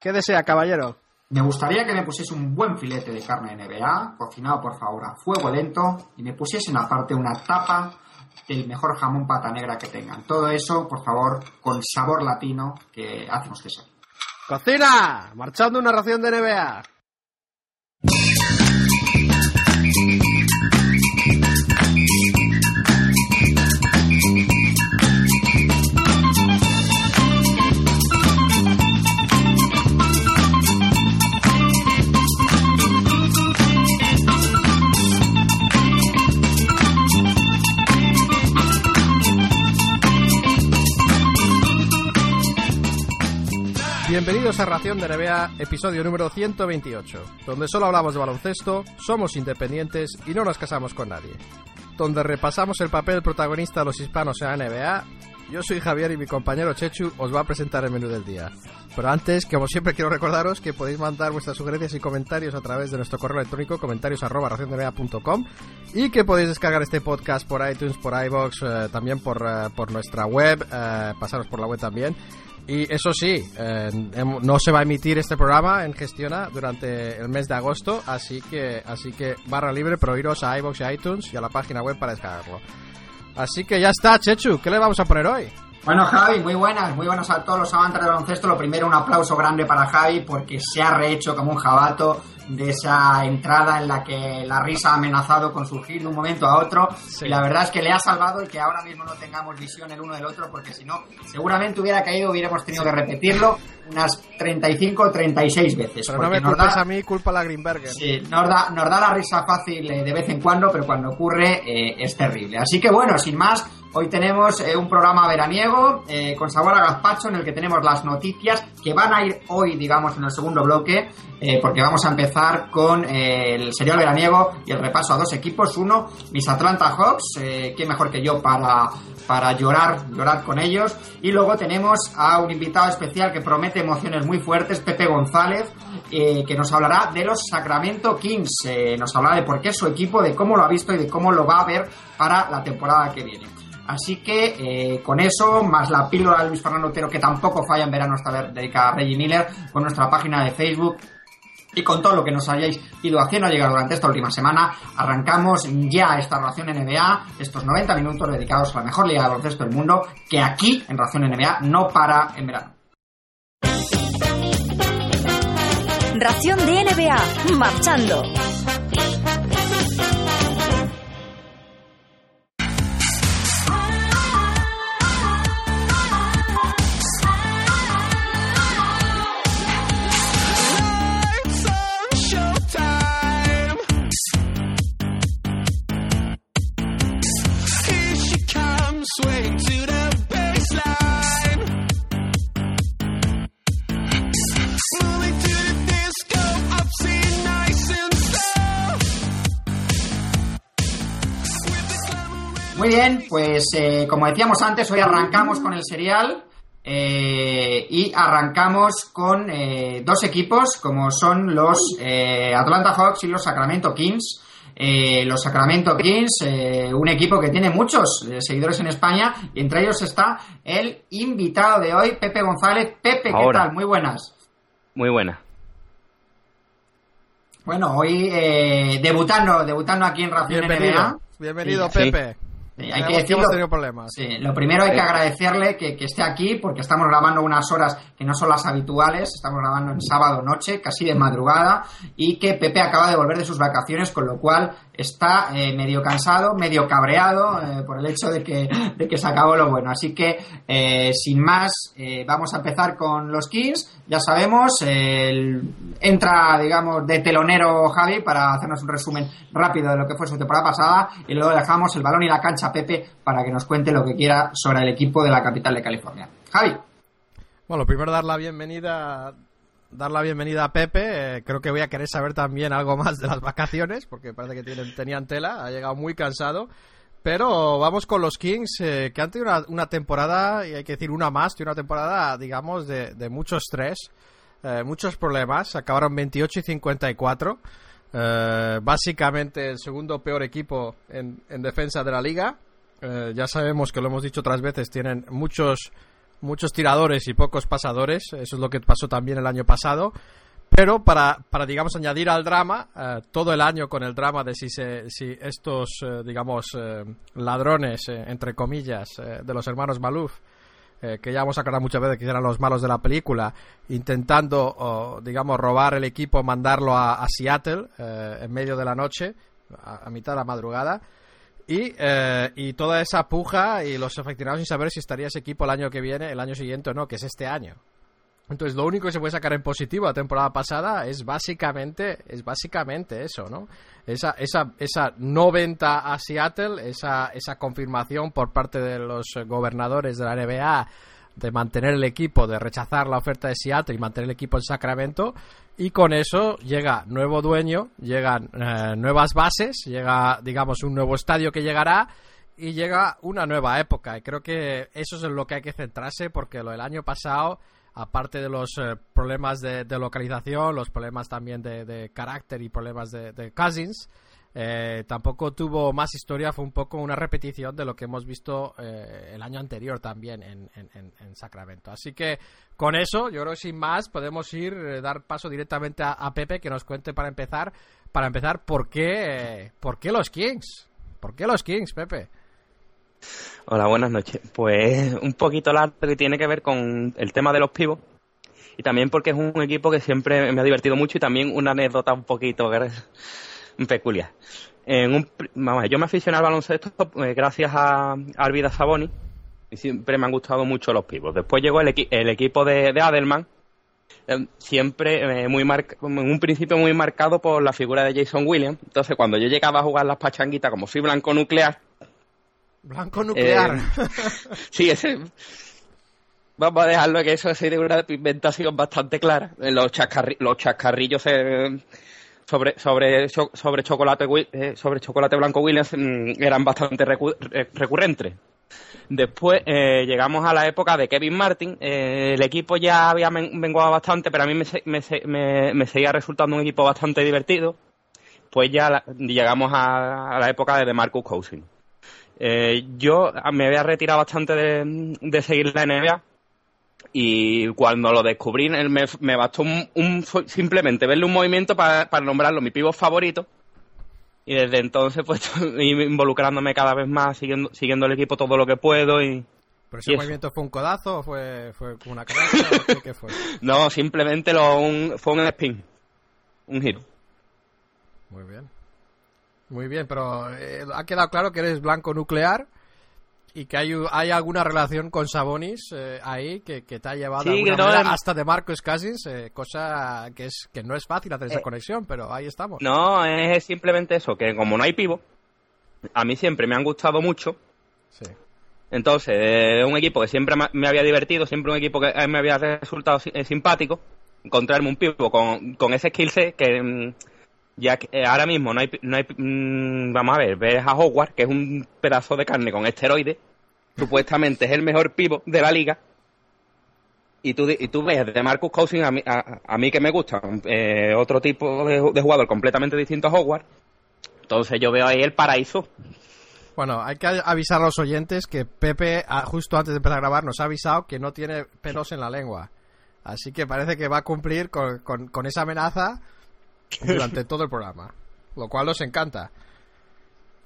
¿Qué desea, caballero? Me gustaría que me pusiese un buen filete de carne de NBA, cocinado por favor a fuego lento, y me pusiesen aparte una tapa del mejor jamón pata negra que tengan. Todo eso, por favor, con sabor latino que hacemos que sea. ¡Cocina! Marchando una ración de NBA. Bienvenidos a Ración de NBA, episodio número 128, donde solo hablamos de baloncesto, somos independientes y no nos casamos con nadie. Donde repasamos el papel protagonista de los hispanos en la NBA. Yo soy Javier y mi compañero Chechu os va a presentar el menú del día. Pero antes, como siempre, quiero recordaros que podéis mandar vuestras sugerencias y comentarios a través de nuestro correo electrónico comentarios arroba y que podéis descargar este podcast por iTunes, por iBox, eh, también por, eh, por nuestra web, eh, pasaros por la web también. Y eso sí, eh, em- no se va a emitir este programa en Gestiona durante el mes de agosto, así que, así que barra libre, pero iros a iBox y iTunes y a la página web para descargarlo. Así que ya está, Chechu, ¿qué le vamos a poner hoy? Bueno, Javi, muy buenas, muy buenas a todos los amantes del baloncesto. Lo primero, un aplauso grande para Javi porque se ha rehecho como un jabato de esa entrada en la que la risa ha amenazado con surgir de un momento a otro. Sí. Y la verdad es que le ha salvado el que ahora mismo no tengamos visión el uno del otro porque si no, seguramente hubiera caído, hubiéramos tenido que repetirlo unas 35 o 36 veces. Pero no me nos culpes da- a mí, culpa a la Greenberger. Sí, nos da, nos da la risa fácil eh, de vez en cuando, pero cuando ocurre eh, es terrible. Así que bueno, sin más, hoy tenemos eh, un programa veraniego eh, con sabor a gazpacho en el que tenemos las noticias que van a ir hoy, digamos, en el segundo bloque, eh, porque vamos a empezar con eh, el serial veraniego y el repaso a dos equipos. Uno, mis Atlanta Hawks, qué mejor que yo para, para llorar, llorar con ellos. Y luego tenemos a un invitado especial que promete emociones muy fuertes, Pepe González, que nos hablará de los Sacramento Kings. Nos hablará de por qué es su equipo, de cómo lo ha visto y de cómo lo va a ver para la temporada que viene. Así que eh, con eso, más la píldora de Luis Fernando Otero, que tampoco falla en verano esta vez dedicada a Reggie Miller, con nuestra página de Facebook y con todo lo que nos hayáis ido haciendo llegar durante esta última semana, arrancamos ya esta ración NBA, estos 90 minutos dedicados a la mejor liga de baloncesto del mundo, que aquí en ración NBA no para en verano. Ración de NBA, marchando. Muy bien, pues eh, como decíamos antes, hoy arrancamos con el serial eh, y arrancamos con eh, dos equipos como son los eh, Atlanta Hawks y los Sacramento Kings. Eh, los Sacramento Kings, eh, un equipo que tiene muchos eh, seguidores en España y entre ellos está el invitado de hoy, Pepe González. Pepe, ¿qué Ahora. tal? Muy buenas. Muy buena. Bueno, hoy eh, debutando, debutando aquí en Ración Bienvenido, NBA. bienvenido Sí. Pepe. Sí, hay Sabemos que que decirlo. hemos tenido problemas. Sí, lo primero hay que agradecerle que, que esté aquí porque estamos grabando unas horas que no son las habituales, estamos grabando en sábado noche, casi de madrugada, y que Pepe acaba de volver de sus vacaciones, con lo cual está eh, medio cansado, medio cabreado eh, por el hecho de que, de que se acabó lo bueno. Así que, eh, sin más, vamos a empezar con los Kings. Ya sabemos, el- entra, digamos, de telonero Javi para hacernos un resumen rápido de lo que fue su temporada pasada y luego dejamos el balón y la cancha a Pepe para que nos cuente lo que quiera sobre el equipo de la capital de California. Javi. Bueno, primero dar la bienvenida dar la bienvenida a Pepe. Eh, creo que voy a querer saber también algo más de las vacaciones, porque parece que tienen, tenían tela. Ha llegado muy cansado. Pero vamos con los Kings, eh, que han tenido una, una temporada, y hay que decir una más, tiene una temporada, digamos, de, mucho estrés, eh, muchos problemas. Acabaron 28 y 54. Eh, básicamente el segundo peor equipo en, en defensa de la liga. Eh, ya sabemos que lo hemos dicho otras veces, tienen muchos muchos tiradores y pocos pasadores. Eso es lo que pasó también el año pasado. Pero para, para digamos, añadir al drama, eh, todo el año con el drama de si, se, si estos, eh, digamos, eh, ladrones, entre comillas, de los hermanos Maluf, que ya hemos aclarado muchas veces que eran los malos de la película, intentando, digamos, robar el equipo, mandarlo a, Seattle en medio de la noche, a, a mitad de la madrugada. Y, eh, y toda esa puja y los aficionados sin saber si estaría ese equipo el año que viene, el año siguiente o no, que es este año. Entonces, lo único que se puede sacar en positivo la temporada pasada es básicamente, es básicamente eso, ¿no? Esa, esa, esa no venta a Seattle, esa, esa confirmación por parte de los gobernadores de la NBA de mantener el equipo, de rechazar la oferta de Seattle y mantener el equipo en Sacramento. Y con eso llega nuevo dueño, llegan eh, nuevas bases, llega, digamos, un nuevo estadio que llegará y llega una nueva época. Y creo que eso es en lo que hay que centrarse porque lo del año pasado, aparte de los eh, problemas de, de localización, los problemas también de, carácter y problemas de, de Cousins, eh, tampoco tuvo más historia, fue un poco una repetición de lo que hemos visto eh, el año anterior también en, en- en- en Sacramento. Así que con eso, yo creo que sin más, podemos ir, eh, dar paso directamente a, Pepe que nos cuente para empezar, para empezar, por qué, por qué los Kings. ¿Por qué los Kings, Pepe? Hola, buenas noches. Pues un poquito largo que tiene que ver con el tema de los pivos y también porque es un equipo que siempre me ha divertido mucho y también una anécdota un poquito peculiar. En un, vamos, yo me aficioné al baloncesto eh, gracias a Arvida Saboni y siempre me han gustado mucho los pivos. Después llegó el, equi- el equipo de, de Adelman, eh, siempre eh, muy en un principio muy marcado por la figura de Jason Williams. Entonces, cuando yo llegaba a jugar las pachanguitas, como soy blanco nuclear, Blanco nuclear. Sí, ese. Vamos a dejarlo que eso sido una pigmentación bastante clara. Eh, Los, chascarri- los chascarrillos eh, sobre, sobre, sobre, chocolate, eh, sobre chocolate blanco Williams mm, eran bastante re- recurrentes. Después eh, llegamos a la época de Kevin Martin. Eh, el equipo ya había men- menguado bastante, pero a mí me, me, me- me seguía resultando un equipo bastante divertido. Pues ya la- llegamos a, la época de DeMarcus Cousins. Eh, yo me había retirado bastante de, de seguir la NBA y cuando lo descubrí me, me bastó un, un- simplemente verle un movimiento para, para nombrarlo mi pivo favorito y desde entonces pues involucrándome cada vez más siguiendo, siguiendo el equipo todo lo que puedo y ¿Pero ese movimiento fue un codazo o fue, fue una canasta? o qué, qué fue? no simplemente lo, un- fue un spin un giro Muy bien. Muy bien, pero eh, ha quedado claro que eres blanco nuclear y que hay, hay alguna relación con Sabonis eh, ahí que, que te ha llevado Sí, que no, hasta de Marcus Cousins, eh, cosa que es que no es fácil hacer esa Eh, conexión, pero ahí estamos. no es simplemente eso que como no hay pivo a mí siempre me han gustado mucho Sí. Entonces, eh, un equipo que siempre me había divertido, siempre un equipo que me había resultado eh, simpático, encontrarme un pivo con, con ese skill set que mm, ya que, eh, ahora mismo no hay, no hay pi- mm, vamos a ver, ves a Howard, que es un pedazo de carne con esteroides, supuestamente es el mejor pivo de la liga, y tú, y tú ves de Marcus Cousins, a mí, a, a que me gusta, eh, otro tipo de, jugador completamente distinto a Howard, entonces yo veo ahí el paraíso. Bueno, hay que avisar a los oyentes que Pepe, ah, justo antes de empezar a grabar, nos ha avisado que no tiene pelos en la lengua. Así que parece que va a cumplir con- con esa amenaza durante todo el programa. Lo cual nos encanta.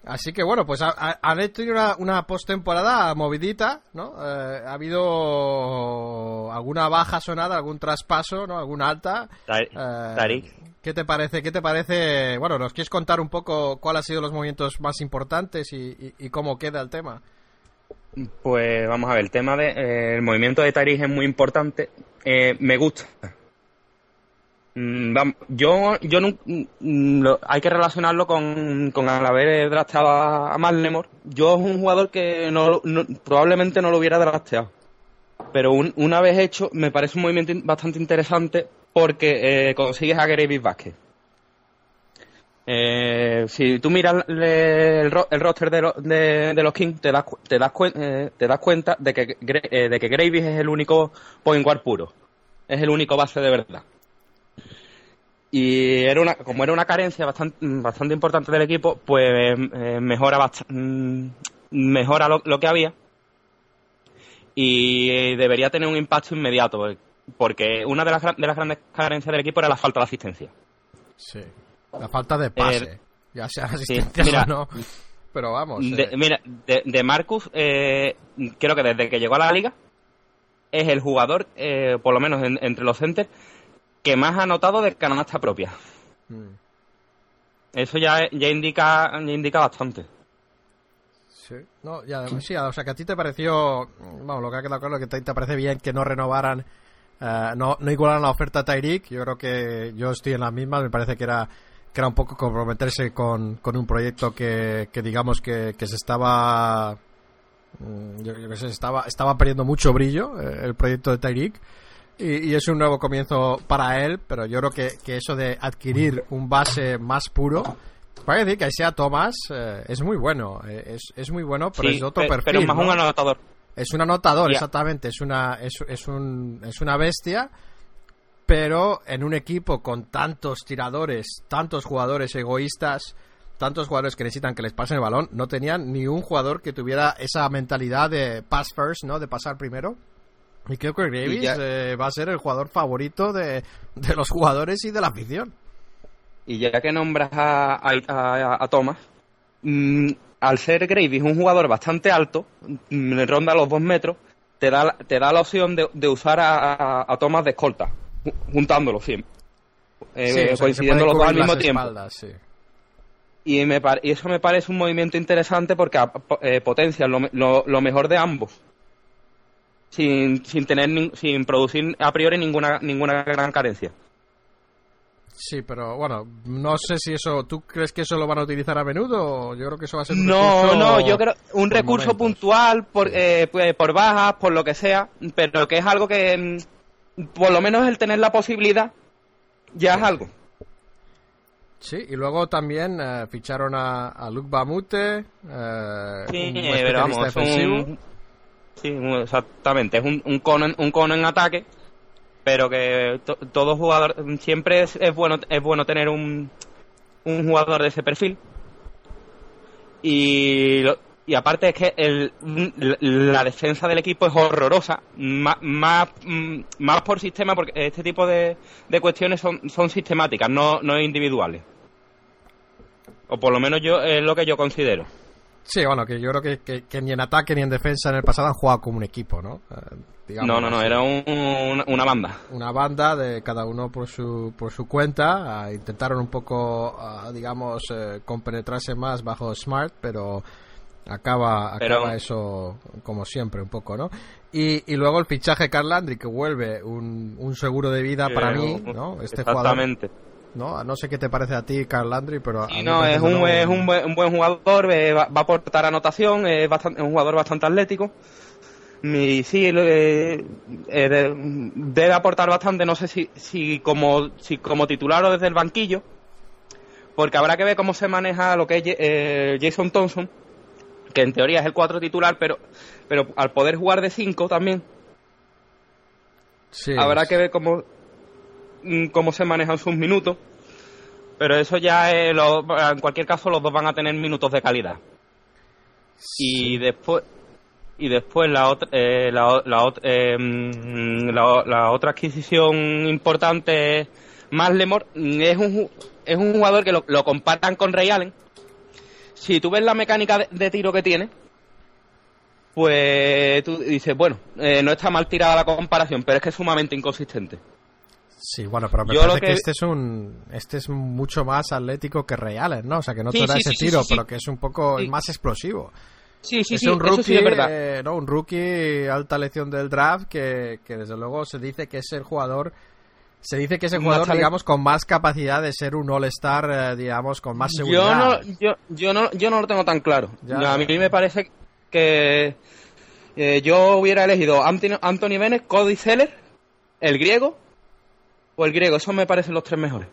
Así que bueno, pues ha- ha- han tenido una, una postemporada movidita, ¿no? Eh, ha habido alguna baja sonada, algún traspaso, ¿no? Alguna alta. Eh, Tarik. ¿Qué te parece? ¿Qué te parece? Bueno, ¿nos quieres contar un poco cuáles han sido los movimientos más importantes y, y- y cómo queda el tema? Pues vamos a ver, el tema del de, eh, el movimiento de Tariq es muy importante. Eh, me gusta. Mm, yo, yo no, mm, hay que relacionarlo con, con al haber drafteado a, Marlemore. Yo es un jugador que no, no- probablemente no lo hubiera drafteado. Pero un- una vez hecho, me parece un movimiento bastante interesante porque eh, consigues a Gary Vázquez. Eh, si tú miras el, ro- el roster de, lo- de- los Kings, te das, te das, cuen- eh, te das cuenta de que, de Gravis es el único point guard puro. Es el único base de verdad. Y era una, como era una carencia bastante, bastante importante del equipo, pues eh, mejora, bast- mm, mejora lo, lo que había. y eh, debería tener un impacto inmediato, eh, porque una de las, de las grandes carencias del equipo era la falta de asistencia. Sí. La falta de pase. Eh, ya sea asistencia mira, o no. Pero vamos. De- mira, de, de Marcus, eh, creo que desde que llegó a la liga, es el jugador, eh, por lo menos en- entre los centers, que más ha anotado de canasta propia. mm, Eso ya, ya indica ya indica bastante. Sí. No, ya, sí, o sea, que a ti te pareció. Vamos, lo que ha quedado claro es que te, te parece bien que no renovaran. eh, no, no igualaran la oferta a Tyreek. Yo creo que yo estoy en las mismas. Me parece que era que era un poco comprometerse con, con un proyecto que, que digamos que, que se estaba mm, yo, yo qué sé, estaba estaba perdiendo mucho brillo eh, el proyecto de Tyreek y, y es un nuevo comienzo para él pero yo creo que, que eso de adquirir un base más puro para decir que sea Thomas eh, es muy bueno eh, es, es muy bueno pero Sí, es otro pe- perfil pero más ¿no? un anotador. Es un anotador, exactamente. Es una, es, es, un, es una bestia. Pero en un equipo con tantos tiradores, tantos jugadores egoístas, tantos jugadores que necesitan que les pasen el balón, no tenían ni un jugador que tuviera esa mentalidad de pass first, ¿no? De pasar primero. Y creo que Davis ya- eh, va a ser el jugador favorito de, de los jugadores y de la afición. Y ya que nombras a, a, a- a Thomas, mm, al ser Gravis un jugador bastante alto, mm, ronda los dos metros, te da, la- te da la opción de, de usar a, Thomas de escolta, ju- juntándolo siempre. Eh, Sí, o sea, coincidiendo los dos al mismo tiempo. espaldas, sí. Y, me y eso me parece un movimiento interesante porque a- po- eh, potencia lo- lo mejor de ambos. Sin, sin tener sin producir a priori ninguna ninguna gran carencia. Sí, pero bueno, no sé si eso. ¿Tú crees que eso lo van a utilizar a menudo? Yo creo que eso va a ser un No, recurso no, yo creo un recurso momentos. puntual por, eh, pues, por bajas, por lo que sea, pero que es algo que mm, por lo menos el tener la posibilidad ya es algo. Sí, y luego también eh, ficharon a, a Luke Bamute, eh, Sí, un eh, pero especialista defensivo. un, sí, exactamente, es un, un cono un cono en ataque, pero que to- todo jugador siempre es, bueno es bueno tener un, un jugador de ese perfil. Y y aparte es que el, la- defensa del equipo es horrorosa, más, más, más por sistema, porque este tipo de, de cuestiones son, son sistemáticas, no, no individuales. O por lo menos yo es lo que yo considero. Sí, bueno, que yo creo que, que- que ni en ataque ni en defensa en el pasado han jugado como un equipo, ¿no? Eh, digamos No, no, no, así. era un- una, una banda. Una banda de cada uno por su, por su cuenta. ah, intentaron un poco, ah, digamos, eh, compenetrarse más bajo Smart, pero acaba, Pero- acaba eso como siempre un poco, ¿no? Y, y luego el fichaje Carl Landry, que vuelve un, un seguro de vida para mí, ¿no? Este jugador, ¿no? No sé qué te parece a ti, Carl Landry, pero... a Sí, no, es un, es un buen, un buen jugador, eh, va, va a aportar anotación, es, bastante, es un jugador bastante atlético. Y sí, eh, eh, de- debe aportar bastante, no sé si, si, como, si como titular o desde el banquillo, porque habrá que ver cómo se maneja lo que es eh, Jason Thompson, que en teoría es el 4 titular, pero, pero al poder jugar de 5 también, Sí, Habrá que ver cómo, cómo se manejan sus minutos. Pero eso ya, es lo- en cualquier caso, los dos van a tener minutos de calidad. Y después y después la otra eh, la, la, ot- eh, mm, la, la otra adquisición importante es Maslemore Mm, es un es un jugador que lo, lo comparan con Ray Allen si tú ves la mecánica de, de tiro que tiene pues tú dices bueno eh, no está mal tirada la comparación pero es que es sumamente inconsistente Sí, bueno, pero me Yo parece que... que- este es un este es mucho más atlético que Reales, ¿no? O sea, que no Sí, te da sí, ese sí, tiro, pero que es un poco más explosivo. sí sí es sí un eso rookie, sí es verdad eh, no, un rookie alta lección del draft que, que desde luego se dice que es el jugador se dice que es el jugador digamos con más capacidad de ser un all-star, eh, digamos, con más yo seguridad. no yo, yo no yo no lo tengo tan claro Ya. a mí me parece que eh, yo hubiera elegido Anthony, Anthony Bennett Cody Seller el griego o el griego esos me parecen los tres mejores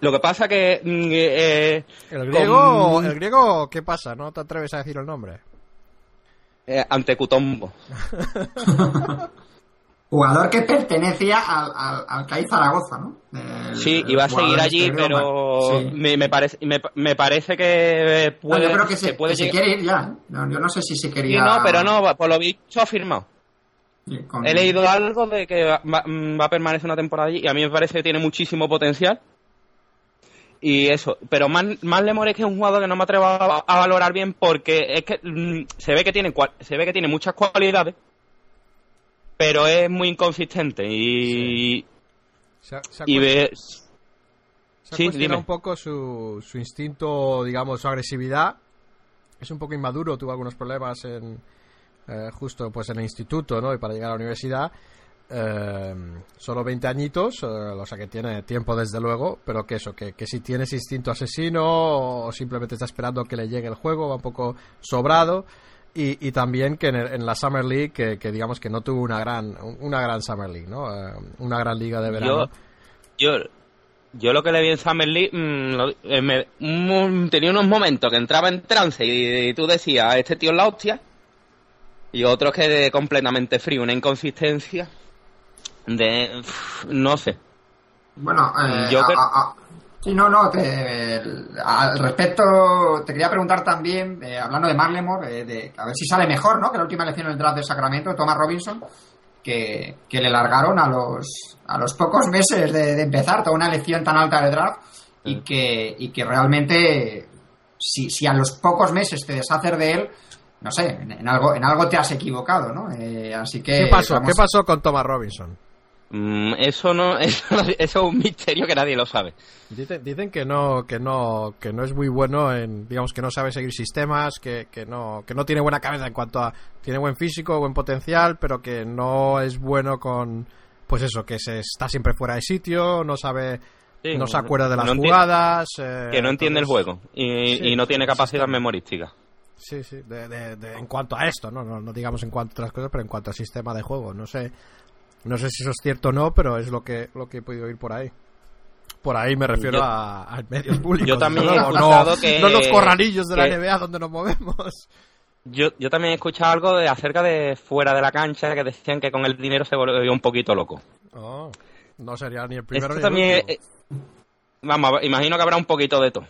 lo que pasa que mm, eh, El griego, con- el griego, ¿qué pasa? ¿No te atreves a decir el nombre? eh, ante Cutombo Jugador que pertenecía al, al, al CAI Zaragoza, ¿no? El- Sí, iba a seguir allí, este pero. Sí. me, me parece me, me parece que No, puede, yo creo que se, puede que se llegar- quiere ir ya. ¿eh? No, yo no sé si se Sí, quería. no, pero no, por lo visto ha firmado. Sí, con- He leído algo de que va, va- va a permanecer una temporada allí y a mí me parece que tiene muchísimo potencial. Y eso, pero más, más Lemore es que es un jugador que no me atrevo a, a valorar bien porque es que mm, se ve que tiene cual- se ve que tiene muchas cualidades, pero es muy inconsistente y, Se ha, se ha y ve, se ha sí, un poco su, su instinto, digamos, su agresividad. Es un poco inmaduro, tuvo algunos problemas en eh, justo pues en el instituto, ¿no? Y para llegar a la universidad. Eh, solo 20 añitos, eh, o sea que tiene tiempo desde luego, pero que eso, que, que si tienes instinto asesino o simplemente está esperando que le llegue el juego, va un poco sobrado. Y, y también que en, la Summer League, que, que digamos que no tuvo una gran, una gran Summer League, ¿no? Una gran liga de verano. yo, yo, lo que le vi en Summer League, mm, lo- me- un- tenía unos momentos que entraba en trance y, y tú decías, este tío es la hostia, y otros que de completamente frío, una inconsistencia de, no sé. Bueno, eh, Yo a- creo- a- a- sí, no, no, te- al respecto te quería preguntar también, eh, hablando de Marlemore, eh, de, a ver si sale mejor, ¿no? Que la última elección en el draft de Sacramento, Thomas Robinson, que, que le largaron a los, a los pocos meses de, de empezar toda una elección tan alta de draft y que, y que realmente, si, si a los pocos meses te deshaces de él, no sé, en, en algo, en algo te has equivocado, ¿no? Eh, así que... ¿Qué pasó? vamos- ¿Qué pasó con Thomas Robinson? Mm, eso no, eso, es un misterio que nadie lo sabe. Dicen, dicen que no que no que no es muy bueno en digamos que no sabe seguir sistemas que, que no que no tiene buena cabeza en cuanto a tiene buen físico buen potencial pero que no es bueno con pues eso que se está siempre fuera de sitio no sabe Sí, no se acuerda de las no jugadas eh, Que no entiende el juego y, Sí, y no tiene sí, capacidad memorística. Sí sí de, de- de- en cuanto a esto ¿no? ¿no? no digamos en cuanto a otras cosas pero en cuanto al sistema de juego no sé no sé si eso es cierto o no pero es lo que lo que he podido oír por ahí por ahí me refiero Yo- a, a medios públicos. Yo también desde he escuchado no, que- no los corralillos de la NBA donde nos movemos. Yo, yo también he escuchado algo de acerca de fuera de la cancha que decían que con el dinero se volvió un poquito loco. Oh, no sería ni el primero Esto ni también, el eh, vamos, imagino que habrá un poquito de todo.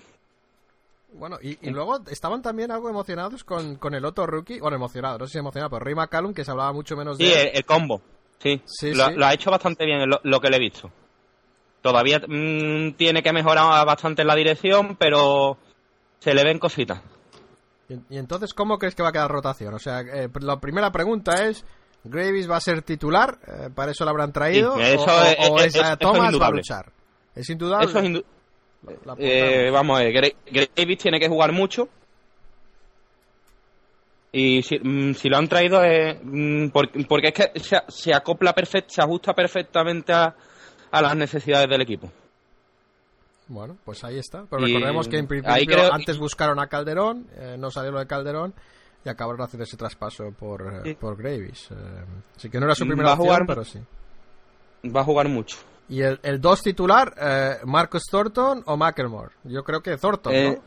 Bueno, y, y luego estaban también algo emocionados con, con el otro rookie. Bueno, emocionado, no sé si emocionado, pero Ray McCallum, que se hablaba mucho menos de Sí, el, el combo. Sí, Sí, lo, sí. lo ha hecho bastante bien lo, lo que le he visto. Todavía mm, tiene que mejorar bastante en la dirección, pero se le ven cositas. Y, y entonces, ¿cómo crees que va a quedar rotación? O sea, eh, la primera pregunta es, ¿Gravis va a ser titular? Eh, ¿Para eso lo habrán traído? Sí, eso ¿O, o- es- o es- es, a eso es Thomas va a luchar? Es indudable. Eso es. Eh, vamos a ver, Gra- Gravis tiene que jugar mucho. Y si, mm, si lo han traído es mm, por- porque es que se, se acopla perfecto, se ajusta perfectamente a, a las necesidades del equipo. Bueno, pues ahí está. Pero Y recordemos que en ahí principio creo- antes buscaron a Calderón, eh, no salió lo de Calderón y acabaron haciendo ese traspaso por, eh, Sí. por Gravis. Eh, así que no era su Mm, primera opción, jugar- pero sí. Va a jugar mucho. Y el, el dos titular, eh, Marcus Thornton o McElmore. Yo creo que Thornton, Eh, ¿no?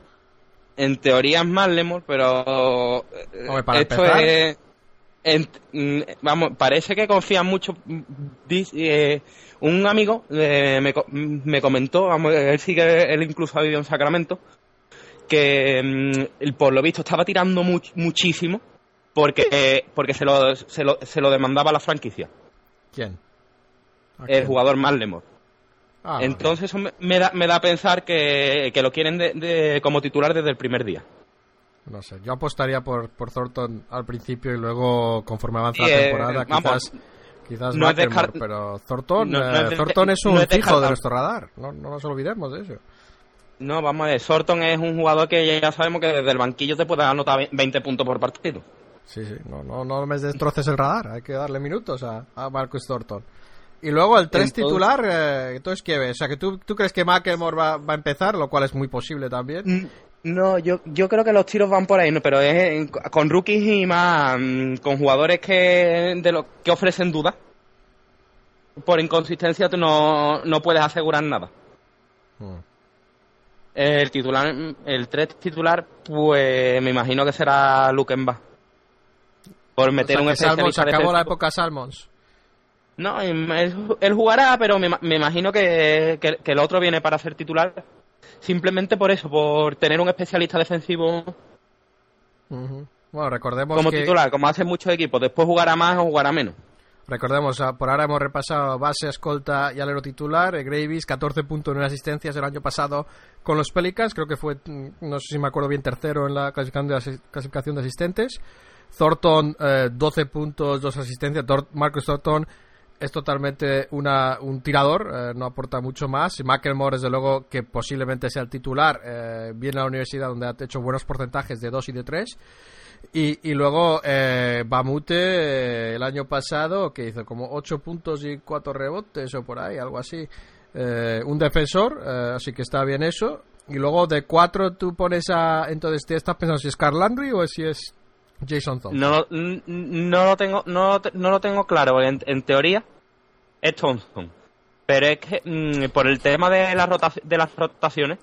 En teoría es más Lemon, pero eh, Hombre, para esto empezar. es en- mm, vamos, parece que confían mucho. mm, eh, un amigo eh, me, co- me comentó, vamos, él sí que él incluso ha vivido en Sacramento, que mm, por lo visto estaba tirando much- muchísimo porque eh, porque se lo, se lo se lo demandaba la franquicia, ¿Quién? ¿A el jugador Marlemore. Ah, vale. Entonces eso me, da, me da a pensar que, que lo quieren de- de- como titular desde el primer día. No sé, yo apostaría por, por Thornton al principio y luego, conforme avanza Sí, la eh, temporada, quizás, quizás no descart- pero Thornton, no- no eh, es de- Thornton es un es fijo de nuestro radar. No, no nos olvidemos de eso. No, vamos a ver, Sorton es un jugador que ya sabemos que desde el banquillo te puede anotar ve- 20 puntos por partido. Sí, sí, no, no, no me destroces el radar, hay que darle minutos a, a Marcus Thornton. Y luego el 3 Entonces- titular, eh, entonces, ¿qué ves? O sea, que tú, tú crees que McElmore va, va a empezar, lo cual es muy posible también. Mm, No, yo, yo creo que los tiros van por ahí, ¿no? pero es en- con rookies y más, mm, con jugadores que de lo, que ofrecen dudas. Por inconsistencia tú no, no puedes asegurar nada. Mm. El titular, el 3 titular, pues me imagino que será Lukenba. Por O meter sea, un que Salmons especialista acabó la época Salmons. No, él, él jugará, pero me, me imagino que, que- que el otro viene para ser titular. Simplemente por eso, por tener un especialista defensivo. Bueno, recordemos como que... titular, como hacen muchos equipos. Después jugará más o jugará menos. Recordemos, ah, por ahora hemos repasado base, escolta y alero titular. Eh, Gravis, 14.9 asistencias el año pasado con los Pelicans. Creo que fue, mm, no sé si me acuerdo bien, tercero en la clasificación de, asistentes. Thornton, eh, 12 puntos, 2 asistencias. Marcus Thornton es totalmente una, un tirador, eh, no aporta mucho más. Y McElmore, desde luego, que posiblemente sea el titular, eh, viene a la universidad donde ha hecho buenos porcentajes de 2 y de 3. Y, y luego eh, Bamute eh, el año pasado, que hizo como 8 puntos y 4 rebotes o por ahí, algo así. Un defensor, así que está bien eso. Y luego de 4 tú pones a... Entonces, ¿te estás pensando si es Carl Landry o si es Jason Thompson? No, no lo tengo, no, no lo tengo claro. En, en teoría es Thompson. Pero es que mm, por el tema de, la de las rotaciones,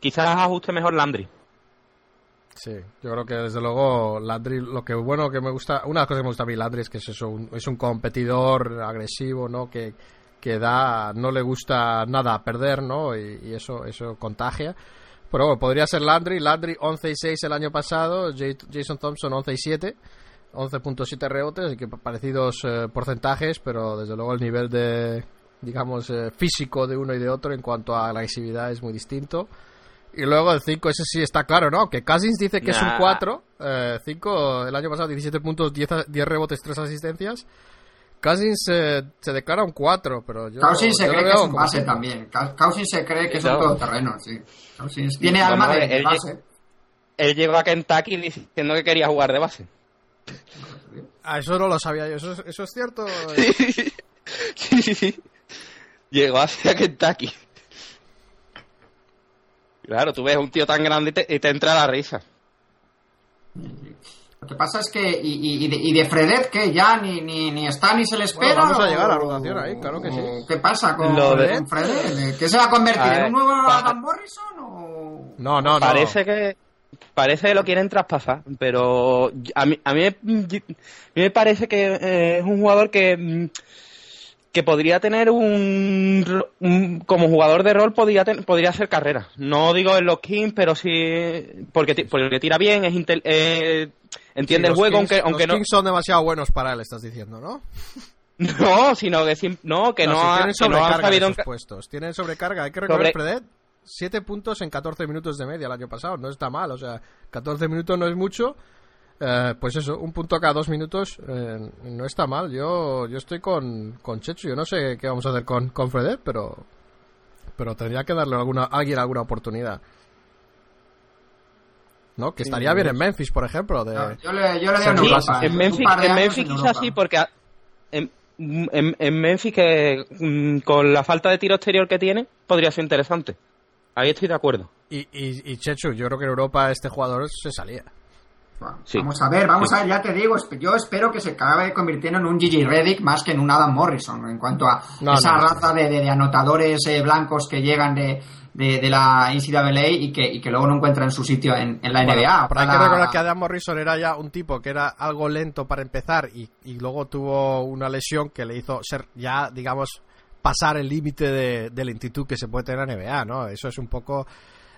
quizás ajuste mejor Landry. Sí, yo creo que desde luego Landry, lo que bueno que me gusta, una de las cosas que me gusta a mí Landry es que es eso, un, es un competidor agresivo, ¿no? Que, que da, no le gusta nada perder, ¿no? Y, y eso, eso contagia. Pero bueno, podría ser Landry, Landry 11 y 6 el año pasado, Jason Thompson 11 y 7, 11.7 rebotes, así que parecidos eh, porcentajes, pero desde luego el nivel de, digamos, eh, físico de uno y de otro en cuanto a la agresividad es muy distinto. Y luego el 5, ese sí está claro, ¿no? Que Cousins dice que es un Nah. 4. 5, el año pasado 17 puntos, 10, a- 10 rebotes, 3 asistencias. Cousins eh, se declara un 4, pero yo... Cousins se yo lo cree que es un base también. Cous- Cousins se cree que es un No. todoterreno, sí. Cousins tiene Vamos alma de, él- base. Él llegó a Kentucky diciendo que quería jugar de base. Ah, eso no lo sabía yo. ¿Eso, es- eso es cierto? sí, sí, sí. Llegó hacia Kentucky. Claro, tú ves a un tío tan grande y te, y te entra la risa. Lo que pasa es que, y, y- y de, y de Fredet, que ya ni, ni, ni está ni se le espera. Bueno, vamos a llegar a la rotación ahí, claro que sí. ¿Qué pasa con, Lo de- con Fredet? ¿Qué se va a convertir? A ¿En un nuevo pa- Adam Morrison o.? No, no, no. Parece que parece que lo quieren traspasar, pero a mí, a mí, me- a mí me parece que eh, es un jugador que mm, que podría tener un, un- como jugador de rol podría ten- podría hacer carrera. No digo en los Kings, pero sí porque porque tira bien, es intel- eh, entiende Sí, el juego, Kings- aunque aunque los no Kings son demasiado buenos para él, estás diciendo, ¿no? no, sino que sim- no que no, si ha, tienen que no ha sobrecarga sabido esos puestos. Tienen sobrecarga. Hay que recordar, Sobre- Fredet, 7 puntos en 14 minutos de media el año pasado. No está mal, o sea, 14 minutos no es mucho. Eh, pues eso, un punto cada dos minutos eh, no está mal. Yo yo estoy con, con Chechu. Yo no sé qué vamos a hacer con, con Fredet, pero pero tendría que darle alguna, a alguien alguna oportunidad. ¿No? Que estaría bien en Memphis, por ejemplo. De... No, yo le, yo le doy en Sí, en Memphis, en Memphis quizás sí, porque a- en, en, en Memphis que mm, con la falta de tiro exterior que tiene, podría ser interesante. Ahí estoy de acuerdo. Y, y, y Chechu, yo creo que en Europa este jugador se salía. Bueno, Sí. Vamos a ver, vamos Sí. a ver, ya te digo, yo espero que se acabe convirtiendo en un Gigi Reddick más que en un Adam Morrison, en cuanto a No, esa no, raza de, de- de anotadores eh, blancos que llegan de, de, de la NCAA y que, y que luego no encuentran su sitio en, en la Bueno, NBA. pero hay que Ojalá- recordar que Adam Morrison era ya un tipo que era algo lento para empezar y, y luego tuvo una lesión que le hizo ser ya, digamos, pasar el límite de, de lentitud que se puede tener en NBA, ¿no? Eso es un poco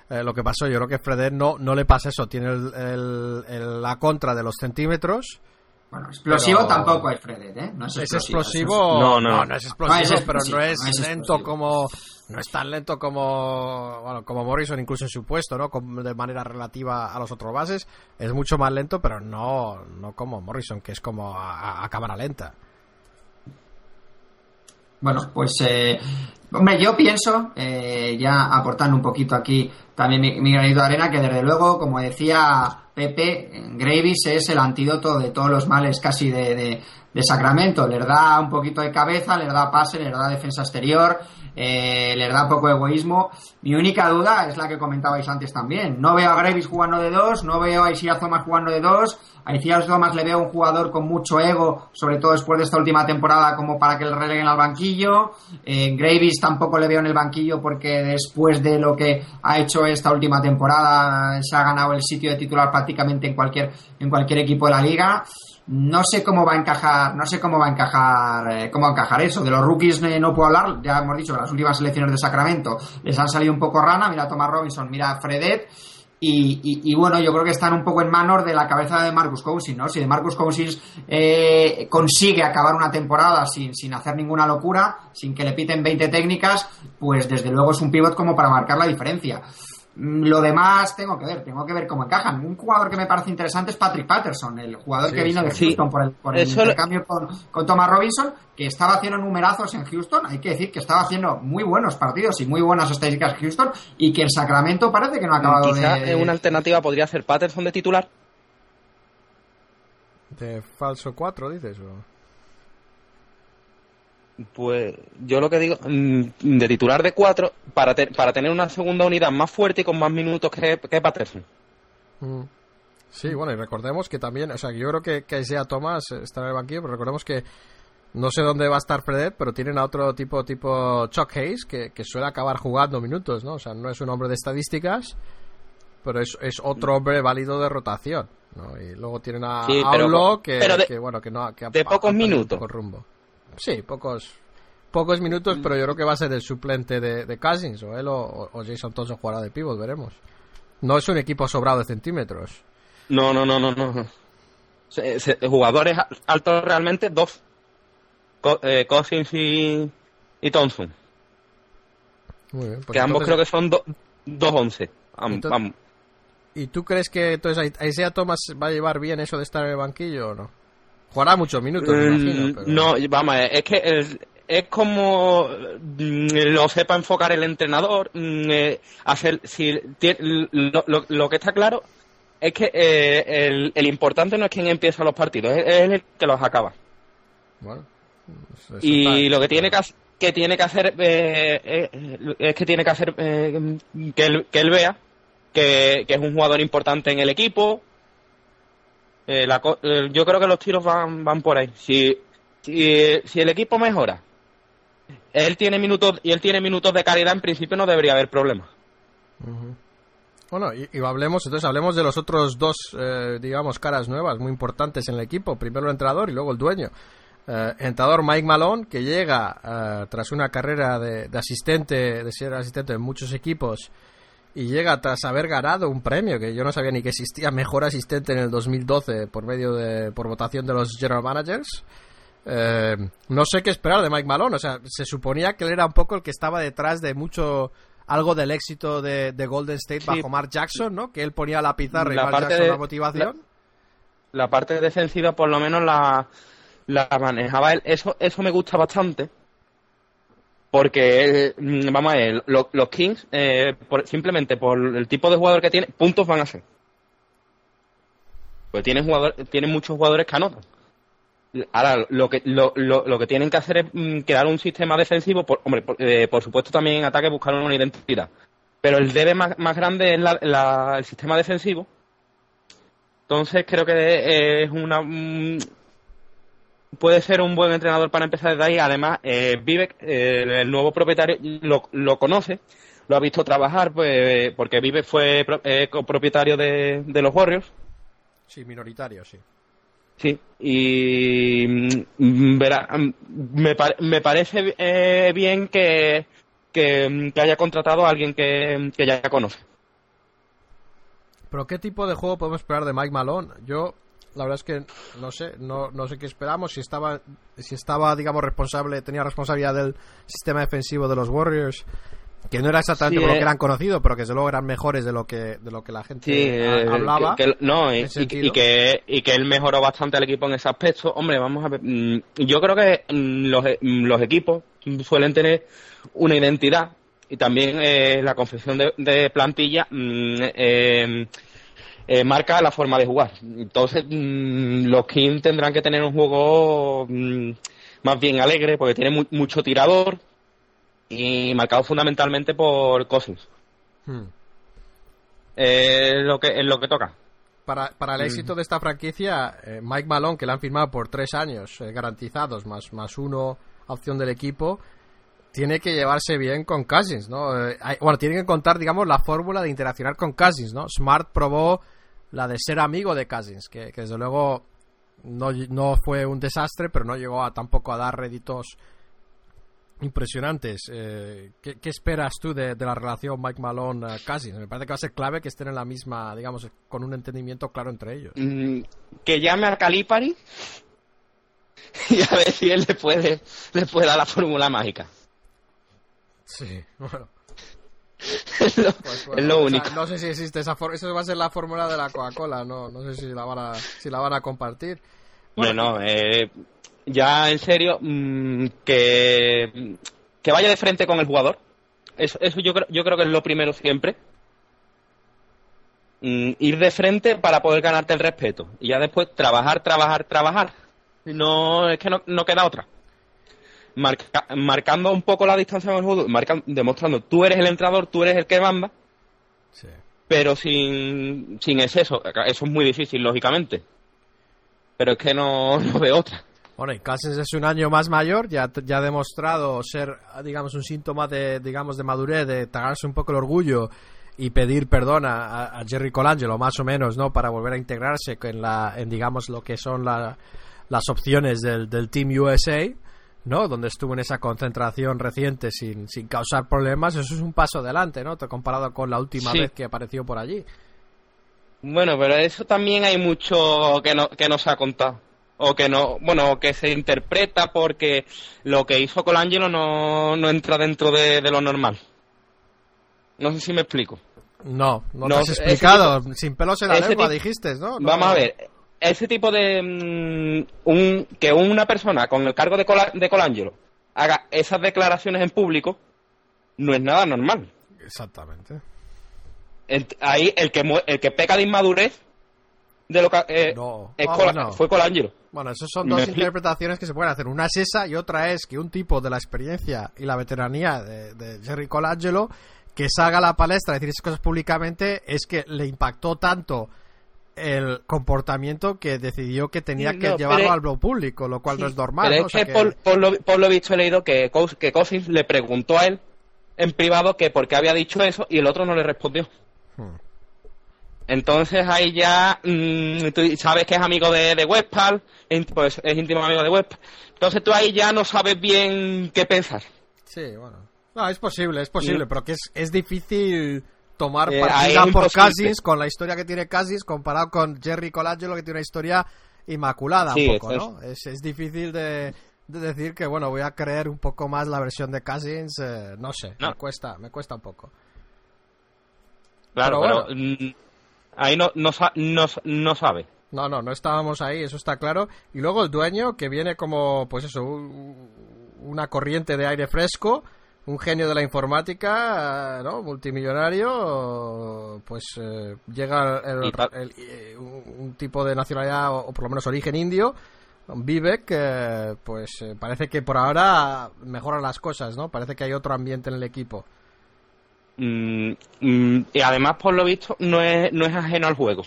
eh, lo que pasó. Yo creo que Fredet no, no le pasa eso. Tiene el- el- el- la contra de los centímetros. Bueno, explosivo pero- tampoco es Fredet, ¿eh? No es Es explosivo. No, no. no es explosivo, No es pero no es, no es lento como. No es tan lento como. Bueno, como Morrison, incluso en su puesto, ¿no? Como de manera relativa a los otros bases. Es mucho más lento, pero no, no como Morrison, que es como a, a- a cámara lenta. Bueno, pues, eh, hombre, yo pienso, eh, ya aportando un poquito aquí también mi, granito de arena, que desde luego, como decía Pepe, Gravis es el antídoto de todos los males casi de, de, de Sacramento. Les da un poquito de cabeza, les da pase, les da defensa exterior, eh, da poco egoísmo. Mi única duda es la que comentabais antes también. No veo a Gravis jugando de dos, no veo a Isias Thomas jugando de dos. A Isias Thomas le veo un jugador con mucho ego, sobre todo después de esta última temporada, como para que le releguen al banquillo. Eh, Gravis tampoco le veo en el banquillo porque después de lo que ha hecho esta última temporada, se ha ganado el sitio de titular prácticamente en cualquier, en cualquier equipo de la liga. No sé cómo va a encajar, no sé cómo va a encajar, eh, cómo va a encajar eso. De los rookies eh, no puedo hablar, ya hemos dicho que las últimas selecciones de Sacramento les han salido un poco rana, mira a Thomas Robinson, mira a Fredet, y, bueno, yo creo que están un poco en manos de la cabeza de Marcus Cousins, ¿no? Si de Marcus Cousins eh, consigue acabar una temporada sin, sin hacer ninguna locura, sin que le piten 20 técnicas, pues desde luego es un pivot como para marcar la diferencia. Mm, Lo demás tengo que ver, tengo que ver cómo encajan. Un jugador que me parece interesante es Patrick Patterson, el jugador Sí, que vino de sí. Houston por el, por el lo- intercambio con, con Thomas Robinson, que estaba haciendo numerazos en Houston. Hay que decir que estaba haciendo muy buenos partidos y muy buenas estadísticas en Houston y que en Sacramento parece que no ha acabado Quizá de... una alternativa podría ser Patterson de titular. De falso 4, dices. O... Pues yo lo que digo, mm, de titular de cuatro, para, te- para tener una segunda unidad más fuerte y con más minutos que, que Patterson. Mm. Sí, bueno, y recordemos que también, o sea, que yo creo que, que Isaiah Thomas está en el banquillo, pero recordemos que no sé dónde va a estar Fredet, pero tienen a otro tipo, tipo Chuck Hayes, que, que suele acabar jugando minutos, ¿no? O sea, no es un hombre de estadísticas, pero es, es otro hombre válido de rotación, ¿no? Y luego tienen a Sí, pero Aulo, co- que, pero de- que, bueno, que no... Que ha- de pocos ha perdido un minutos. poco rumbo. Sí, pocos... Pocos minutos, pero yo creo que va a ser el suplente de, de Cousins, o él o, o Jason Thompson jugará de pivot, veremos. No es un equipo sobrado de centímetros. No, no, no, no, no. Se- se- jugadores altos realmente, dos. Co- eh, Cousins y, y Thompson. Muy bien, pues que ambos creo que son do- dos once. Am- Entonces- vamos. ¿Y tú crees que entonces Isaiah Thomas va a llevar bien eso de estar en el banquillo o no? Jugará muchos minutos, me imagino. Pero- No, vamos, es que es, es como mm, lo sepa enfocar el entrenador, mm, eh, hacer si lo, lo- lo que está claro es que eh, el, el importante no es quién empieza los partidos, es, es el que los acaba. Bueno, Y lo que tiene que, que tiene que hacer eh, eh, es que tiene que hacer eh, que, él, que él vea que, que es un jugador importante en el equipo. Eh, la eh, yo creo que los tiros van, van por ahí. Si, si, si el equipo mejora, él tiene minutos y él tiene minutos de calidad, en principio no debería haber problema. Bueno, y, y hablemos, entonces hablemos de los otros dos, eh, digamos, caras nuevas muy importantes en el equipo. Primero el entrenador y luego el dueño. Eh, entrenador Mike Malone, que llega eh, tras una carrera de, de asistente, de ser asistente en muchos equipos, y llega tras haber ganado un premio que yo no sabía ni que existía, mejor asistente en el 2012 por medio de, por votación de los general managers. Eh, no sé qué esperar de Mike Malone, o sea, se suponía que él era un poco el que estaba detrás de mucho algo del éxito de, de Golden State Sí. bajo Mark Jackson, ¿no? Que él ponía la pizarra y La Mark parte Jackson de- la motivación. La parte defensiva por lo menos la, la manejaba él. Eso, eso me gusta bastante. Porque, mm, vamos a ver, lo- los Kings, eh, por- simplemente por el tipo de jugador que tiene, puntos van a ser. Pues tienen, jugador, tienen muchos jugadores que anotan. Ahora, lo que, lo, lo, lo que tienen que hacer es mm, crear un sistema defensivo, por, hombre, por, eh, por supuesto también en ataque buscar una identidad. Pero el debe más, más grande es la- la- el sistema defensivo. Entonces creo que es una... mm, puede ser un buen entrenador para empezar desde ahí. Además, eh, Vivek, eh, el nuevo propietario, lo, lo conoce, lo ha visto trabajar, pues porque Vivek fue pro- eh, copropietario de, de los Warriors. Sí, minoritario, sí. Sí, y mm, verá, mm, me, par- me parece eh, bien que, que, mm, que haya contratado a alguien que, que ya conoce. Pero ¿qué tipo de juego podemos esperar de Mike Malone? Yo, la verdad es que no sé, no, no sé qué esperamos. Si estaba, si estaba, digamos, responsable, tenía responsabilidad del sistema defensivo de los Warriors, que no era exactamente Sí, por lo eh. que eran conocidos, pero que desde luego eran mejores de lo que, de lo que la gente Sí, eh, hablaba. que- que- no, y, que, y que él mejoró bastante al equipo en ese aspecto. Hombre, vamos a ver. mm, Yo creo que mm, los, e- mm, los equipos suelen tener una identidad y también eh, la confección de, de plantilla eh, eh, marca la forma de jugar. Entonces, mm, los Kings tendrán que tener un juego mm, más bien alegre porque tiene mu- mucho tirador y marcado fundamentalmente por Cousins. Hmm. Eh, lo que, es lo que toca. Para, para el éxito de esta franquicia, eh, Mike Malone, que le han firmado por tres años garantizados, más, más uno opción del equipo, tiene que llevarse bien con Cousins, ¿no? Eh, hay- bueno, tiene que contar, digamos, la fórmula de interaccionar con Cousins, ¿no? Smart probó la de ser amigo de Cousins, que, que desde luego no, no fue un desastre, pero no llegó a tampoco a dar réditos impresionantes. Eh, ¿qué, qué esperas tú de, de la relación Mike Malone-Cousins? Me parece que va a ser clave que estén en la misma, digamos, con un entendimiento claro entre ellos. Mm, que llame a Calipari y a ver si él le puede, le puede dar la fórmula mágica. Sí, bueno. es lo, Pues, es bueno, lo o sea, único. no sé si existe esa fórmula. Eso va a ser la fórmula de la Coca-Cola. No, no sé si la van a, si la van a compartir. Hombre, no, eh, ya en serio, mm, que, que vaya de frente con el jugador. Eso, eso yo, creo, yo creo que es lo primero siempre. Mm, ir de frente para poder ganarte el respeto. Y ya después trabajar, trabajar, trabajar. No, es que no, no queda otra. Marca- marcando un poco la distancia con el marca- demostrando tú eres el entrenador, tú eres el que manda, Sí. pero sin, sin exceso. Eso es muy difícil, lógicamente. Pero es que no, no veo otra. Bueno, y Cousins es un año más mayor, ya, ya ha demostrado ser, digamos, un síntoma de, digamos, de madurez, de tragarse un poco el orgullo y pedir perdón a, a Jerry Colangelo, más o menos, ¿no? Para volver a integrarse en, la, en digamos, lo que son la- las opciones del, del Team USA, ¿no? Donde estuvo en esa concentración reciente sin, sin causar problemas. Eso es un paso adelante, ¿no? Comparado con la última Sí. vez que apareció por allí. Bueno, pero eso también hay mucho que no, que no se ha contado. O que no, bueno, que se interpreta porque lo que hizo Colangelo no, no entra dentro de, de lo normal. No sé si me explico. No, no, No, te has explicado. Sin pelos en la lengua, tipo- dijiste, ¿no? No. Vamos a ver, ese tipo de... mm, un, que una persona con el cargo de, Cola- de Colangelo haga esas declaraciones en público no es nada normal. Exactamente. Ent- Ahí el que, el que peca de inmadurez de lo que, eh, No. es Ah, fue Colangelo. Bueno, esas son dos interpretaciones que se pueden hacer. Una es esa y otra es que un tipo de la experiencia y la veteranía de, de Jerry Colangelo que salga a la palestra a decir esas cosas públicamente es que le impactó tanto el comportamiento que decidió que tenía que llevarlo pero- al lo público, lo cual no es normal. Pero ¿no? es O sea que, Por, por lo, por lo visto he leído que, Cous- que Cousins le preguntó a él en privado que por qué había dicho eso y el otro no le respondió. Hmm. Entonces ahí ya mm, tú sabes que es amigo de, de Westphal, in- pues es íntimo amigo de Westphal. Entonces tú ahí ya no sabes bien qué pensar. Sí, bueno. No, es posible, es posible, Mm. pero que es, es difícil tomar Eh, ahí partida es por. Cousins con la historia que tiene Cousins comparado con Jerry Colangelo que tiene una historia inmaculada Sí, un poco, eso ¿no? Es, es difícil de, de decir que, bueno, voy a creer un poco más la versión de Cousins, eh, no sé, No. me cuesta, me cuesta un poco. Claro, Pero pero, mm, ahí no, no, no, no sabe. No, no, no estábamos ahí, eso está claro. Y luego el dueño, que viene como, pues eso, un- una corriente de aire fresco, un genio de la informática, eh, ¿no? Multimillonario, pues eh, llega el- eh, un tipo de nacionalidad, o, o por lo menos origen indio, Vivek, pues eh, parece que por ahora mejoran las cosas, ¿no? Parece que hay otro ambiente en el equipo. Mm, mm, y además, por lo visto, no es, no es ajeno al juego.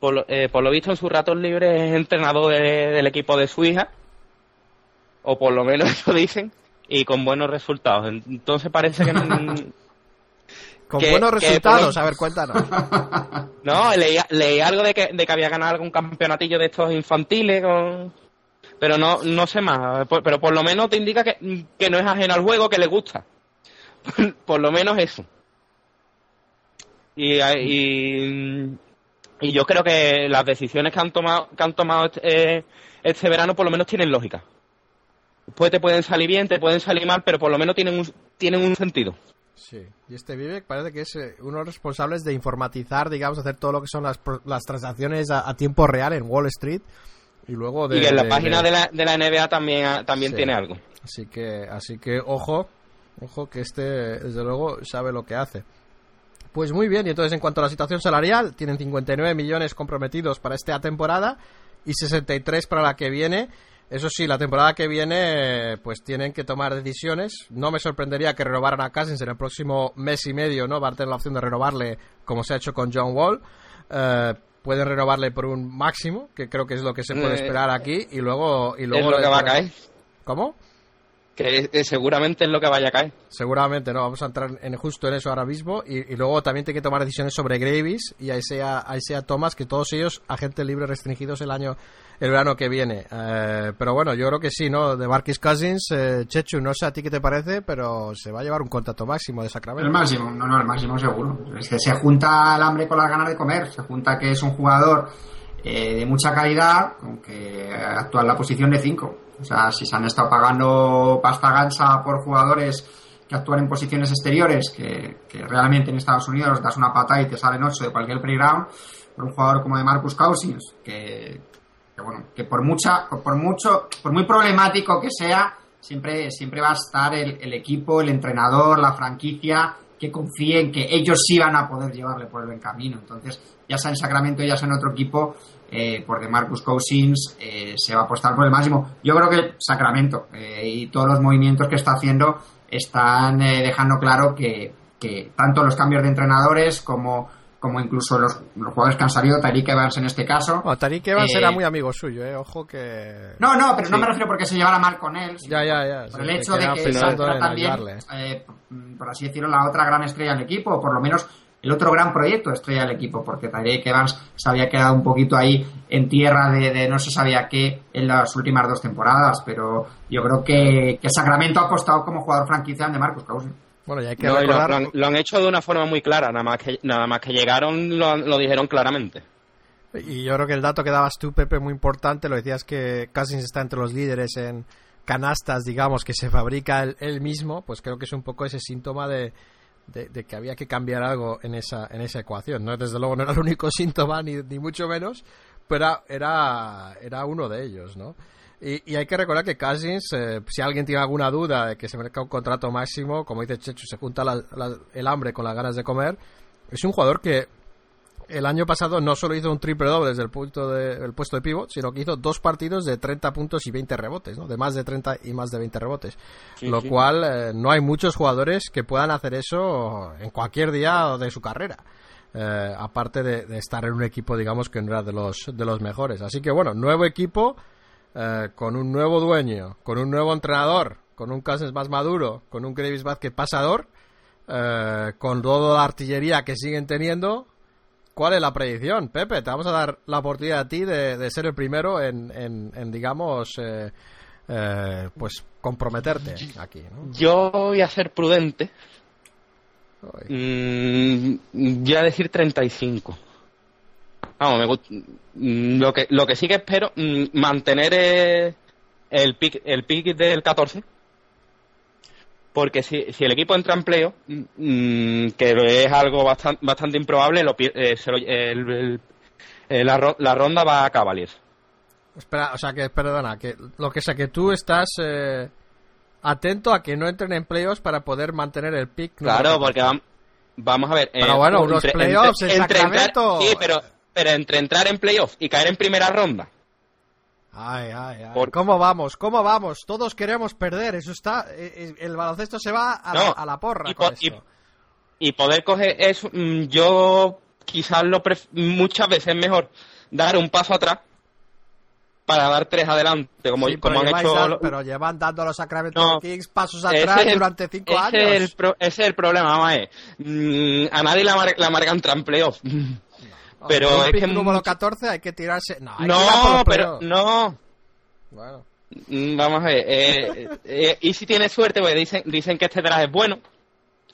Por lo, eh, por lo visto, en su ratos libres es entrenador de- del equipo de su hija, o por lo menos eso dicen, y con buenos resultados. Entonces parece que... Con Que- buenos que resultados, por- a ver, cuéntanos. no, leí, leí algo de que, de que había ganado algún campeonatillo de estos infantiles, con... pero no, no sé más. Pero por lo menos te indica que, que no es ajeno al juego, que le gusta. por lo menos eso. Y, y, y yo creo que las decisiones que han tomado, que han tomado este, eh, este verano por lo menos tienen lógica. Después te pueden salir bien, te pueden salir mal, pero por lo menos tienen un, tienen un sentido. Sí, y este Vivek parece que es eh, uno de los responsables de informatizar, digamos, hacer todo lo que son las, las transacciones a, a tiempo real en Wall Street y luego de... y en la de- página de- de la, de la NBA también, también Sí. tiene algo. Así que, así que ojo, ojo que este, desde luego, sabe lo que hace. Pues muy bien, y entonces en cuanto a la situación salarial, tienen 59 millones comprometidos para esta temporada y 63 para la que viene. Eso sí, la temporada que viene, pues tienen que tomar decisiones. No me sorprendería que renovaran a Cousins en el próximo mes y medio, ¿no? Va a tener la opción de renovarle, como se ha hecho con John Wall. Eh, pueden renovarle por un máximo, que creo que es lo que se puede Eh, esperar aquí, y luego... Y Es luego lo que va a caer. ¿Cómo? que eh, seguramente es lo que vaya a caer. Seguramente no, vamos a entrar en justo en eso ahora mismo y, y luego también tiene que tomar decisiones sobre Gravis y Isaiah, Isaiah Thomas, que todos ellos agentes libres restringidos el año el verano que viene. Eh, pero bueno, yo creo que sí, ¿no? De Marquis Cousins, eh, Chechu, no sé a ti qué te parece, pero se va a llevar un contrato máximo de Sacramento. El máximo, no, no, el máximo seguro. Es que se junta el hambre con las ganas de comer, se junta que es un jugador eh, de mucha calidad, aunque actúa en la posición de 5. O sea, si se han estado pagando pasta gansa por jugadores que actúan en posiciones exteriores, que, que realmente en Estados Unidos das una patada y te salen 8 de cualquier playground, por un jugador como de Marcus Cousins, que, que bueno, que por mucha, por mucho, por muy problemático que sea, siempre, siempre va a estar el, equipo, el entrenador, la franquicia, que confíe en que ellos sí van a poder llevarle por el buen camino. Entonces, ya sea en Sacramento, ya sea en otro equipo, eh, por de Marcus Cousins eh, se va a apostar por el máximo. Yo creo que Sacramento eh, y todos los movimientos que está haciendo están eh, dejando claro que, que tanto los cambios de entrenadores como, como incluso los, los jugadores que han salido, Tariq Evans en este caso. Bueno, Tariq Evans Eh, era muy amigo suyo, ¿eh? Ojo que... No, no, pero no me refiero porque se llevara mal con él, Ya, ya, ya. por sí, el hecho de que también, eh, por así decirlo, la otra gran estrella del equipo, o por lo menos el otro gran proyecto de estrella del equipo, porque Tyreek Evans se había quedado un poquito ahí en tierra de, de no se sabía qué en las últimas dos temporadas, pero yo creo que, que Sacramento ha apostado como jugador franquicia de Marcus Cousins. Bueno, y hay que No, lo, recordar... lo han, lo han hecho de una forma muy clara, nada más que, nada más que llegaron lo, lo dijeron claramente. Y yo creo que el dato que dabas tú, Pepe, muy importante, lo decías que Cousins está entre los líderes en canastas, digamos, que se fabrica él, él mismo, pues creo que es un poco ese síntoma de, de- de que había que cambiar algo en esa, en esa ecuación. ¿no? Desde luego no era el único síntoma, ni, ni mucho menos, pero era, era, era uno de ellos, ¿no? Y, y hay que recordar que Cousins, eh, si alguien tiene alguna duda de que se merezca un contrato máximo, como dice Chechu, se junta la- la- el hambre con las ganas de comer, es un jugador que el año pasado no solo hizo un triple doble desde el, punto de- el puesto de pivot, sino que hizo dos partidos de 30 puntos y 20 rebotes, ¿no? De más de 30 y más de 20 rebotes. Sí, lo sí. cual eh, no hay muchos jugadores que puedan hacer eso en cualquier día de su carrera. Eh, aparte de, de estar en un equipo, digamos, que no era de los, de los mejores. Así que bueno, nuevo equipo, eh, con un nuevo dueño, con un nuevo entrenador, con un Cousins más maduro, con un Gravis Vázquez pasador, eh, con toda la artillería que siguen teniendo, ¿Cuál es la predicción, Pepe? Te vamos a dar la oportunidad a ti de, de ser el primero en, en- en, digamos, eh, eh, pues comprometerte aquí, ¿no? Yo voy a ser prudente. Mm, voy a decir 35. Vamos, me lo que lo que sí que espero mm, mantener eh, el pick el pick del 14. Porque si, si el equipo entra en playoff, mm, que es algo bastante, bastante improbable, lo eh, se lo- el- el- eh, la, la ronda va a Cavaliers. Espera, o sea que, perdona, que lo que sea que tú estás eh, atento a que no entren en playoffs para poder mantener el pick. Claro, 14. porque vam- vamos a ver. Pero bueno, unos playoffs en entrar- Sacramento. sí, pero, pero entre entrar en playoffs y caer en primera ronda. Ay, ay, ay. Por- ¿Cómo vamos? ¿Cómo vamos? Todos queremos perder. Eso está. eh, eh, El baloncesto se va a, la, No, a la porra y con po- y- esto. y poder coger eso, mm, yo quizás lo pref- muchas veces es mejor dar un paso atrás para dar tres adelante, como, Sí, como pero, han lleváis hecho. lo- pero llevan dando a los Sacramento No. Kings pasos atrás es el- durante cinco ese años. Es el pro- ese es el problema, mamá. eh. Mm, a nadie la, mar- la marca entra en playoff. pero es que número mucho- 14 hay que tirarse. No, hay que ir a por No, los pero no. Bueno, Mm, Vamos a ver. eh, eh, y si tiene suerte, pues dicen, dicen que este draft es bueno.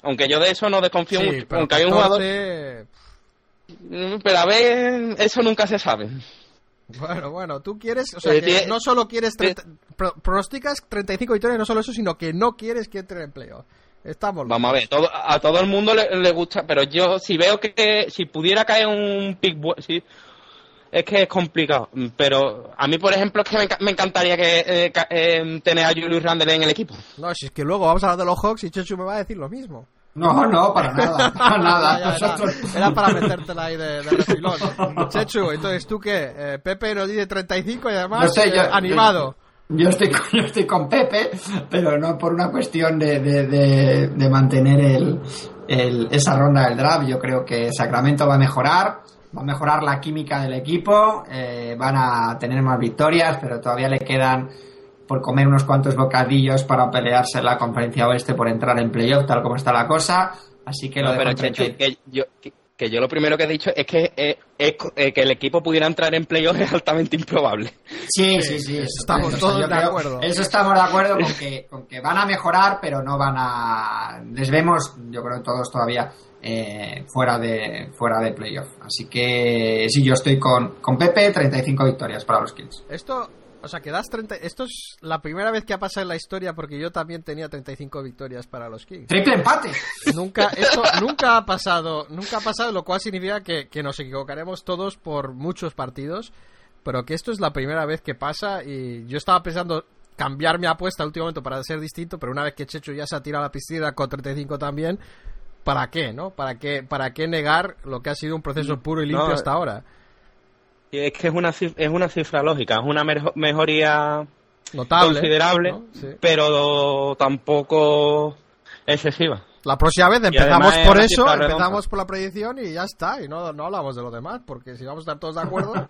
Aunque yo de eso no desconfío sí, mucho. Aunque hay un jugador. 14, Mm, Pero a ver, eso nunca se sabe. Bueno, bueno, tú quieres, o sea, Eh, que tiene- no solo quieres, 30 pro- pronosticas 35 victorias, no solo eso, sino que no quieres que entre en playoff. Estamos Vamos a ver, todo, a todo el mundo le, le gusta, pero yo si veo que si pudiera caer un pick sí, es que es complicado. Pero a mí, por ejemplo, es que me, me encantaría que eh, ca- eh, tener a Julius Randle en el equipo. No, si es que luego vamos a hablar de los Hawks y Chechu me va a decir lo mismo. No, no, para nada, para nada. Ya, ya, era, era para metértela ahí de, de refilón. Chechu, entonces tú qué? Eh, Pepe nos dice 35 y además No sé, eh, yo- animado. Yo estoy, con, yo estoy con Pepe, pero no por una cuestión de, de, de- de mantener el, el- esa ronda del draft. Yo creo que Sacramento va a mejorar, va a mejorar la química del equipo, eh, van a tener más victorias, pero todavía le quedan por comer unos cuantos bocadillos para pelearse en la conferencia oeste por entrar en playoff, tal como está la cosa. Así que lo No, pero dejo en Chechu, 30. que yo, que, que yo lo primero que he dicho es que, eh, es eh, que el equipo pudiera entrar en playoff es altamente improbable. Sí, sí, sí. eso- Estamos eso todos de creo- acuerdo. Eso estamos de acuerdo con que, con que van a mejorar, pero no van a. Les vemos, yo creo, todos todavía eh, fuera de fuera de playoff. Así que sí, yo estoy con, con Pepe, 35 victorias para los Kings. Esto, o sea, que das 30... Esto es la primera vez que ha pasado en la historia porque yo también tenía 35 victorias para los Kings. Triple empate. Nunca, esto nunca ha pasado, nunca ha pasado, lo cual significa que, que nos equivocaremos todos por muchos partidos, pero que esto es la primera vez que pasa y yo estaba pensando cambiar mi apuesta al último momento para ser distinto, pero una vez que Checho ya se ha tirado a la piscina con 35 también, ¿para qué, no? ¿Para qué, para qué negar lo que ha sido un proceso puro y limpio No, hasta ahora? Y es que es una, cif- es una cifra lógica, es una mejo- mejoría Notable. considerable, ¿no? Sí. pero tampoco excesiva. La próxima vez empezamos por eso, cifra redonda. empezamos por la predicción y ya está, y no, no hablamos de lo demás, porque si vamos a estar todos de acuerdo...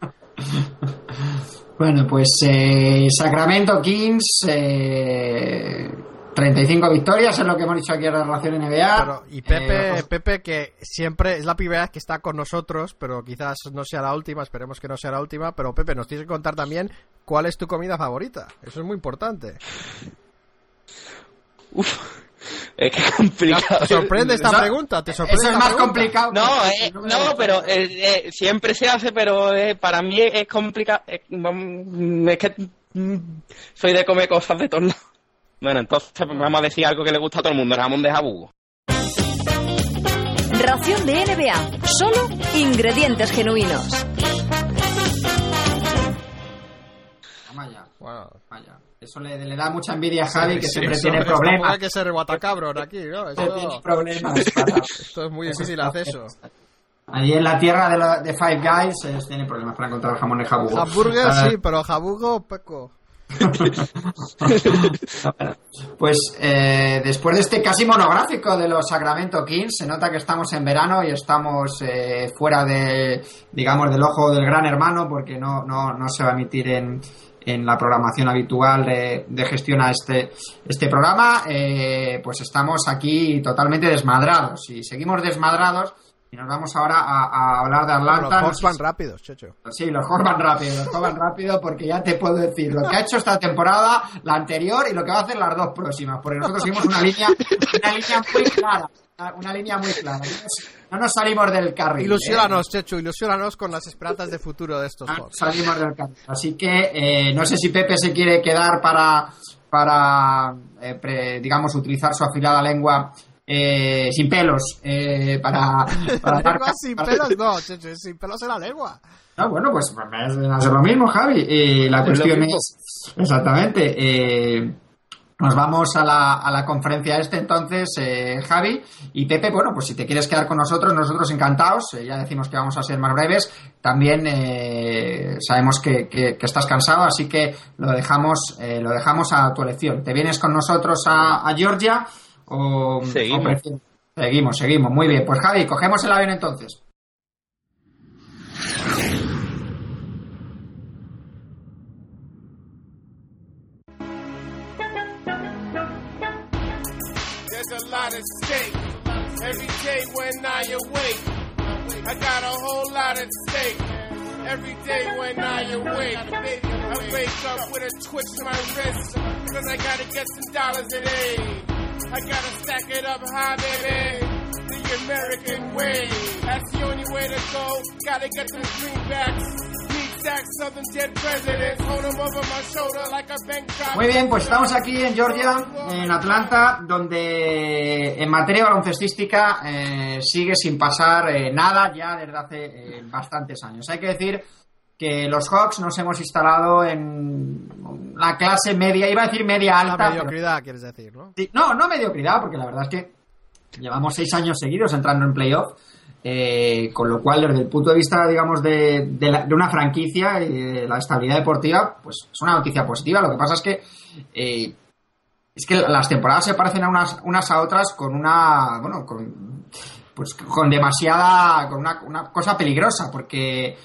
Bueno, pues eh, Sacramento Kings, eh, 35 victorias, es lo que hemos dicho aquí en la relación NBA. Pero, y Pepe, Eh, Pepe, que siempre es la primera vez que está con nosotros, pero quizás no sea la última, esperemos que no sea la última. Pero Pepe, nos tienes que contar también cuál es tu comida favorita. Eso es muy importante. Uf, es que es complicado. ¿Te sorprende esta pregunta? ¿Te sorprende Eso es más pregunta? complicado. No, eh, no, pero eh, eh, siempre se hace, pero eh, para mí es, complicado. eh, mm, es que mm, soy de comer cosas de todos lados. Bueno, entonces pues, vamos a decir algo que le gusta a todo el mundo, el jamón de jabugo. Ración de NBA. Solo ingredientes genuinos. Vaya. Eso le, le da mucha envidia a Javi, que sí, siempre tiene problemas. hay que ser guatacabrón aquí, ¿no? Tiene Esto, problemas para- esto es muy difícil acceso. Allí en la tierra de, la- de Five Guys eh, tiene problemas para encontrar el jamón de jabugo. Hamburger sí, pero jabugo poco. Pues eh, después de este casi monográfico de los Sacramento Kings, se nota que estamos en verano y estamos eh, fuera de, digamos, del ojo del gran hermano, porque no, no, no se va a emitir en, en la programación habitual de, gestión a este, este programa. Eh, pues estamos aquí totalmente desmadrados y seguimos desmadrados. Y nos vamos ahora a, a hablar de Los Atlanta. Sé van rápidos, Checho. Sí, los van rápido, los van rápido porque ya te puedo decir lo que ha hecho esta temporada, la anterior y lo que va a hacer las dos próximas, porque nosotros seguimos una línea, una línea muy clara, una- línea muy clara. No nos, no nos salimos del carril. ¿eh? Ilusiónanos, Checho, ilusiónanos con las esperanzas de futuro de estos No Hawks. salimos del carril. Así que eh, no sé si Pepe se quiere quedar para, para eh, pre- digamos, utilizar su afilada lengua eh, sin pelos eh, para, para dar Lengua sin para- pelos, no, sin pelos en la lengua. Ah, bueno, pues a ser lo mismo, Javi. Eh, la Es cuestión es, exactamente, eh, nos vamos a la, a la conferencia este entonces, eh, Javi y Pepe. Bueno, pues si te quieres quedar con nosotros, nosotros encantados. eh, ya decimos que vamos a ser más breves. También eh, sabemos que, que- que estás cansado, así que lo dejamos, eh, lo dejamos a tu elección. ¿Te vienes con nosotros a, a Georgia o, Seguimos. o Seguimos, seguimos. Muy bien. Pues Javi, cogemos el avión entonces. There's a lot at stake. Every day when I awake, I got a whole lot at stake. Every day when I awake, I wake up with a twitch to my wrist. Cause I gotta get some dollars a day. I gotta stack it up high, baby. The American way. That's the only way to go. Muy bien, pues estamos aquí en Georgia, en Atlanta, donde en materia baloncestística eh, sigue sin pasar eh, nada ya desde hace eh, bastantes años. Hay que decir que los Hawks nos hemos instalado en la clase media, iba a decir media La alta. pero- mediocridad, quieres decir, ¿no? No, no mediocridad, porque la verdad es que llevamos seis años seguidos entrando en playoff, eh, con lo cual desde el punto de vista, digamos, de, de la- de una franquicia y de la estabilidad deportiva, pues es una noticia positiva. Lo que pasa es que eh, es que las temporadas se parecen a unas, unas a otras con una, bueno, con, pues con demasiada, con una, una cosa peligrosa, porque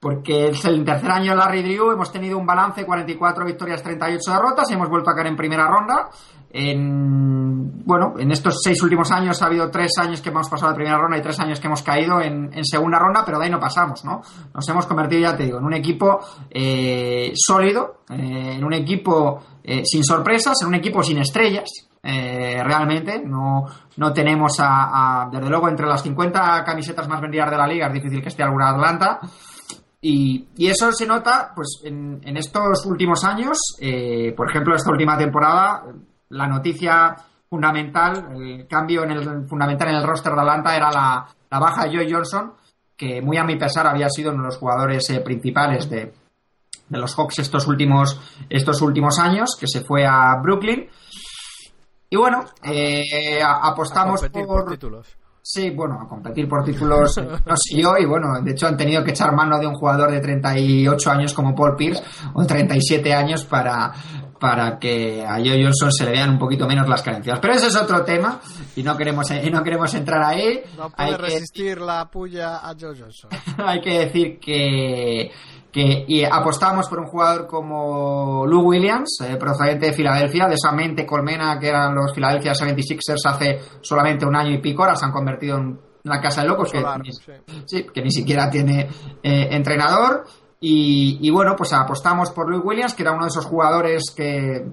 porque es el tercer año de Larry Drew, hemos tenido un balance 44 victorias, 38 derrotas, y hemos vuelto a caer en primera ronda. En, bueno, en estos seis últimos años ha habido tres años que hemos pasado de primera ronda y tres años que hemos caído en, en segunda ronda, pero de ahí no pasamos, ¿no? Nos hemos convertido, ya te digo, en un equipo eh, sólido, eh, en un equipo eh, sin sorpresas, en un equipo sin estrellas, eh, realmente. No, no tenemos a, a, desde luego, entre las 50 camisetas más vendidas de la liga, es difícil que esté alguna Atlanta. Y, y, eso se nota pues en, en estos últimos años, eh, por ejemplo, esta última temporada, la noticia fundamental, el cambio en el fundamental en el roster de Atlanta era la, la baja de Joe Johnson, que muy a mi pesar había sido uno de los jugadores eh, principales de, de, los Hawks estos últimos, estos últimos años, que se fue a Brooklyn. Y bueno, eh, apostamos por, por títulos. Sí, bueno, a competir por títulos no siguió y bueno, de hecho han tenido que echar mano de un jugador de 38 años como Paul Pierce o 37 años para, para que a Joe Johnson se le vean un poquito menos las carencias. Pero ese es otro tema y no queremos, y no queremos entrar ahí. No puede Hay resistir que... la puya a Joe Johnson. Hay que decir que que y apostamos por un jugador como Lou Williams, eh, procedente de Filadelfia, de esa mente colmena que eran los Philadelphia 76ers hace solamente un año y pico, ahora se han convertido en una casa de locos Solar, que, sí. sí, que ni siquiera tiene eh, entrenador. Y, y, bueno, pues apostamos por Lou Williams, que era uno de esos jugadores que,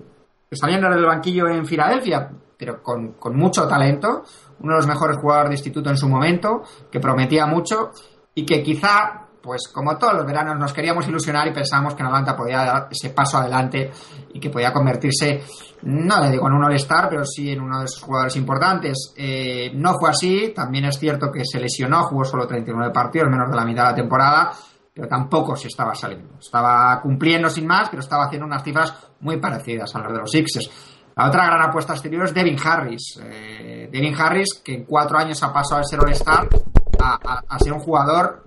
que salían del banquillo en Filadelfia, pero con, con mucho talento, uno de los mejores jugadores de instituto en su momento, que prometía mucho y que quizá pues como todos los veranos nos queríamos ilusionar y pensábamos que Atlanta podía dar ese paso adelante y que podía convertirse, no le digo en un All-Star, pero sí en uno de esos jugadores importantes. Eh, no fue así, también es cierto que se lesionó, jugó solo 39 partidos, menos de la mitad de la temporada, pero tampoco se estaba saliendo. Estaba cumpliendo sin más, pero estaba haciendo unas cifras muy parecidas a las de los Sixers. La otra gran apuesta exterior es Devin Harris. Eh, Devin Harris, que en cuatro años ha pasado de ser All-Star a ser un jugador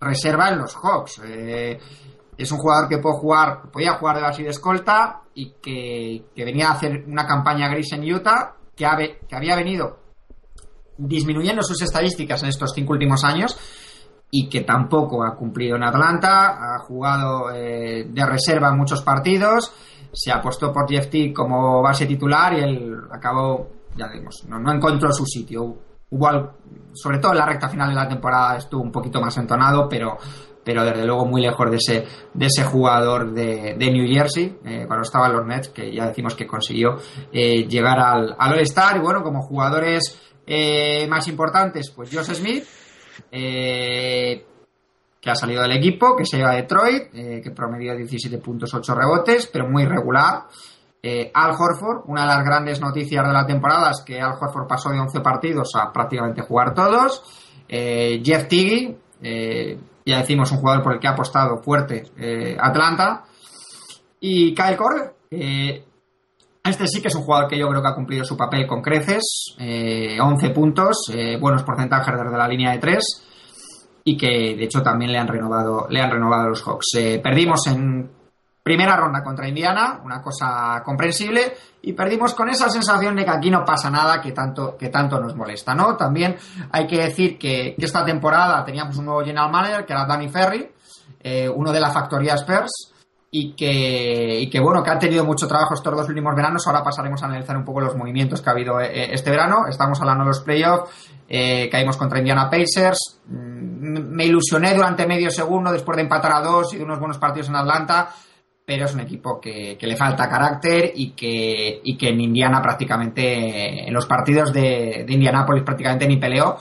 reserva en los Hawks. Eh, es un jugador que puede jugar, podía jugar de base y de escolta y que, que, venía a hacer una campaña gris en Utah, que, que había venido disminuyendo sus estadísticas en estos cinco últimos años y que tampoco ha cumplido en Atlanta, ha jugado eh, de reserva en muchos partidos, se apostó por Jeff T como base titular y él acabó, ya digamos, no, no encontró su sitio Hubo, sobre todo en la recta final de la temporada estuvo un poquito más entonado, pero, pero desde luego muy lejos de ese, de ese jugador de, de New Jersey, eh, cuando estaba en los Nets, que ya decimos que consiguió eh, llegar al, al All-Star. Y bueno, como jugadores eh, más importantes, pues Josh Smith, que ha salido del equipo, que se lleva a Detroit, que promedió 17 puntos, 8 rebotes, pero muy regular. Eh, Al Horford, una de las grandes noticias de la temporada es que Al Horford pasó de 11 partidos a prácticamente jugar todos. Eh, Jeff Tiggy, eh, ya decimos, un jugador por el que ha apostado fuerte Atlanta. Y Kyle Korver, este sí que es un jugador que yo creo que ha cumplido su papel con creces. 11 puntos, buenos porcentajes desde la línea de 3 y que de hecho también le han renovado, le han renovado a los Hawks. perdimos en Primera ronda contra Indiana, una cosa comprensible, y perdimos con esa sensación de que aquí no pasa nada que tanto, que tanto nos molesta, ¿no? También hay que decir que, esta temporada teníamos un nuevo general manager, que era Danny Ferry, eh, uno de la factoría Spurs, y que, y que, bueno, que ha tenido mucho trabajo estos dos últimos veranos. Ahora pasaremos a analizar un poco los movimientos que ha habido eh, este verano. Estamos hablando de los playoffs, eh, caímos contra Indiana Pacers. Mm, me ilusioné durante medio segundo después de empatar a dos y de unos buenos partidos en Atlanta pero es un equipo que, le falta carácter y que, y que en Indiana prácticamente, en los partidos de, de Indianápolis prácticamente ni peleó,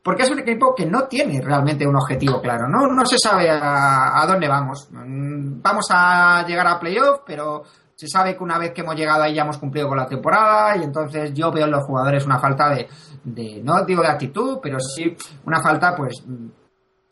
porque es un equipo que no tiene realmente un objetivo claro, no, no se sabe a, dónde vamos. Vamos a llegar a playoff, pero se sabe que una vez que hemos llegado ahí ya hemos cumplido con la temporada y entonces yo veo en los jugadores una falta de, de no digo de actitud, pero sí una falta pues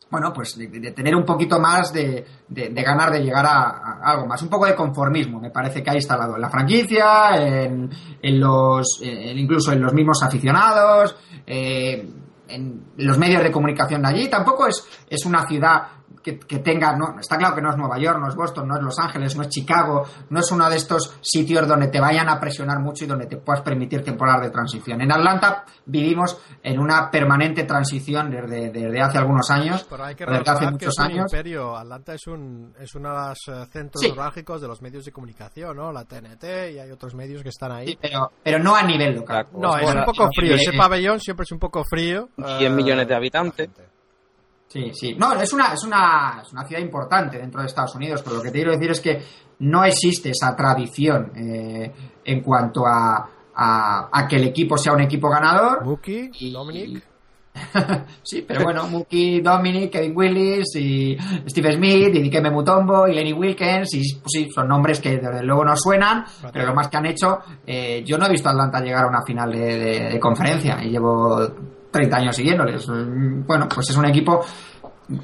bueno, pues de, tener un poquito más de, de, de ganar de llegar a, a, algo más, un poco de conformismo, me parece que ha instalado en la franquicia, en, en los, en, incluso en los mismos aficionados, eh, en los medios de comunicación de allí. Tampoco es, es una ciudad que, que tenga, no, está claro que no es Nueva York, no es Boston, no es Los Ángeles, no es Chicago, no es uno de estos sitios donde te vayan a presionar mucho y donde te puedas permitir temporadas de transición. En Atlanta vivimos en una permanente transición desde, desde hace algunos años, Pero hay que desde hace recordar que muchos es un años. imperio. Atlanta es un, es uno de los eh, centros Sí. neurálgicos de los medios de comunicación, ¿no? La TNT y hay otros medios que están ahí. Sí, pero, pero no a nivel local. No, es Bueno, un poco frío. Ese pabellón siempre es un poco frío. 100 Eh, millones de habitantes. Sí, sí. No, es una, es una, es una ciudad importante dentro de Estados Unidos, pero lo que te quiero decir es que no existe esa tradición eh, en cuanto a, a, a que el equipo sea un equipo ganador. Mookie, Y- Dominic. sí, pero bueno, Mookie, Dominic, Kevin Willis y Steve Smith y Dikembe Mutombo y Lenny Wilkins y pues sí, son nombres que desde luego no suenan, pero lo más que han hecho, eh, yo no he visto a Atlanta llegar a una final de, de- de conferencia y llevo 30 años siguiéndoles. Mm, Bueno, pues es un equipo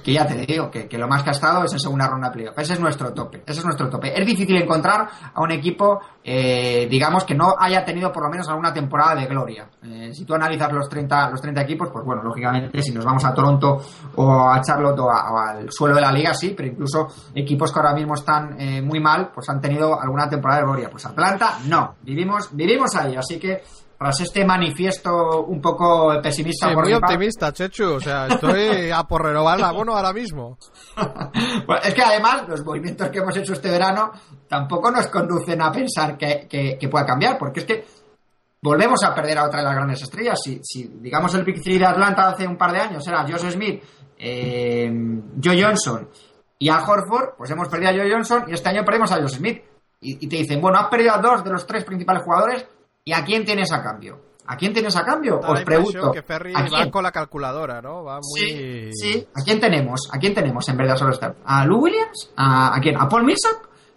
que ya te digo, que, lo más que ha estado es en segunda ronda playoff. Ese es nuestro tope, ese es nuestro tope. Es difícil encontrar a un equipo, eh, digamos, que no haya tenido por lo menos alguna temporada de gloria. Eh, si tú analizas los 30, los 30 equipos, pues bueno, lógicamente si nos vamos a Toronto o a Charlotte o al suelo de la liga, sí, pero incluso equipos que ahora mismo están eh, muy mal, pues han tenido alguna temporada de gloria. Pues Atlanta, no. Vivimos, vivimos ahí, así que tras este manifiesto un poco pesimista Sí, por muy mi parte- optimista, Chechu. O sea, estoy a por renovar el abono ahora mismo. Bueno, es que además los movimientos que hemos hecho este verano tampoco nos conducen a pensar que, que- que pueda cambiar, porque es que volvemos a perder a otra de las grandes estrellas. Si, si, digamos el Big Three de Atlanta hace un par de años era Josh Smith, eh, Joe Johnson y Al Horford, pues hemos perdido a Joe Johnson y este año perdemos a Josh Smith. Y, y te dicen, bueno, has perdido a dos de los tres principales jugadores y ¿a quién tienes a cambio? ¿A quién tienes a cambio? Da la Os impresión pregunto. que Ferry ¿a va quién? con la calculadora, ¿no? Va muy... Sí, sí. ¿A quién tenemos? ¿A quién tenemos en verdad solo está? ¿A Lou Williams? ¿A, a quién? ¿A Paul Millsap?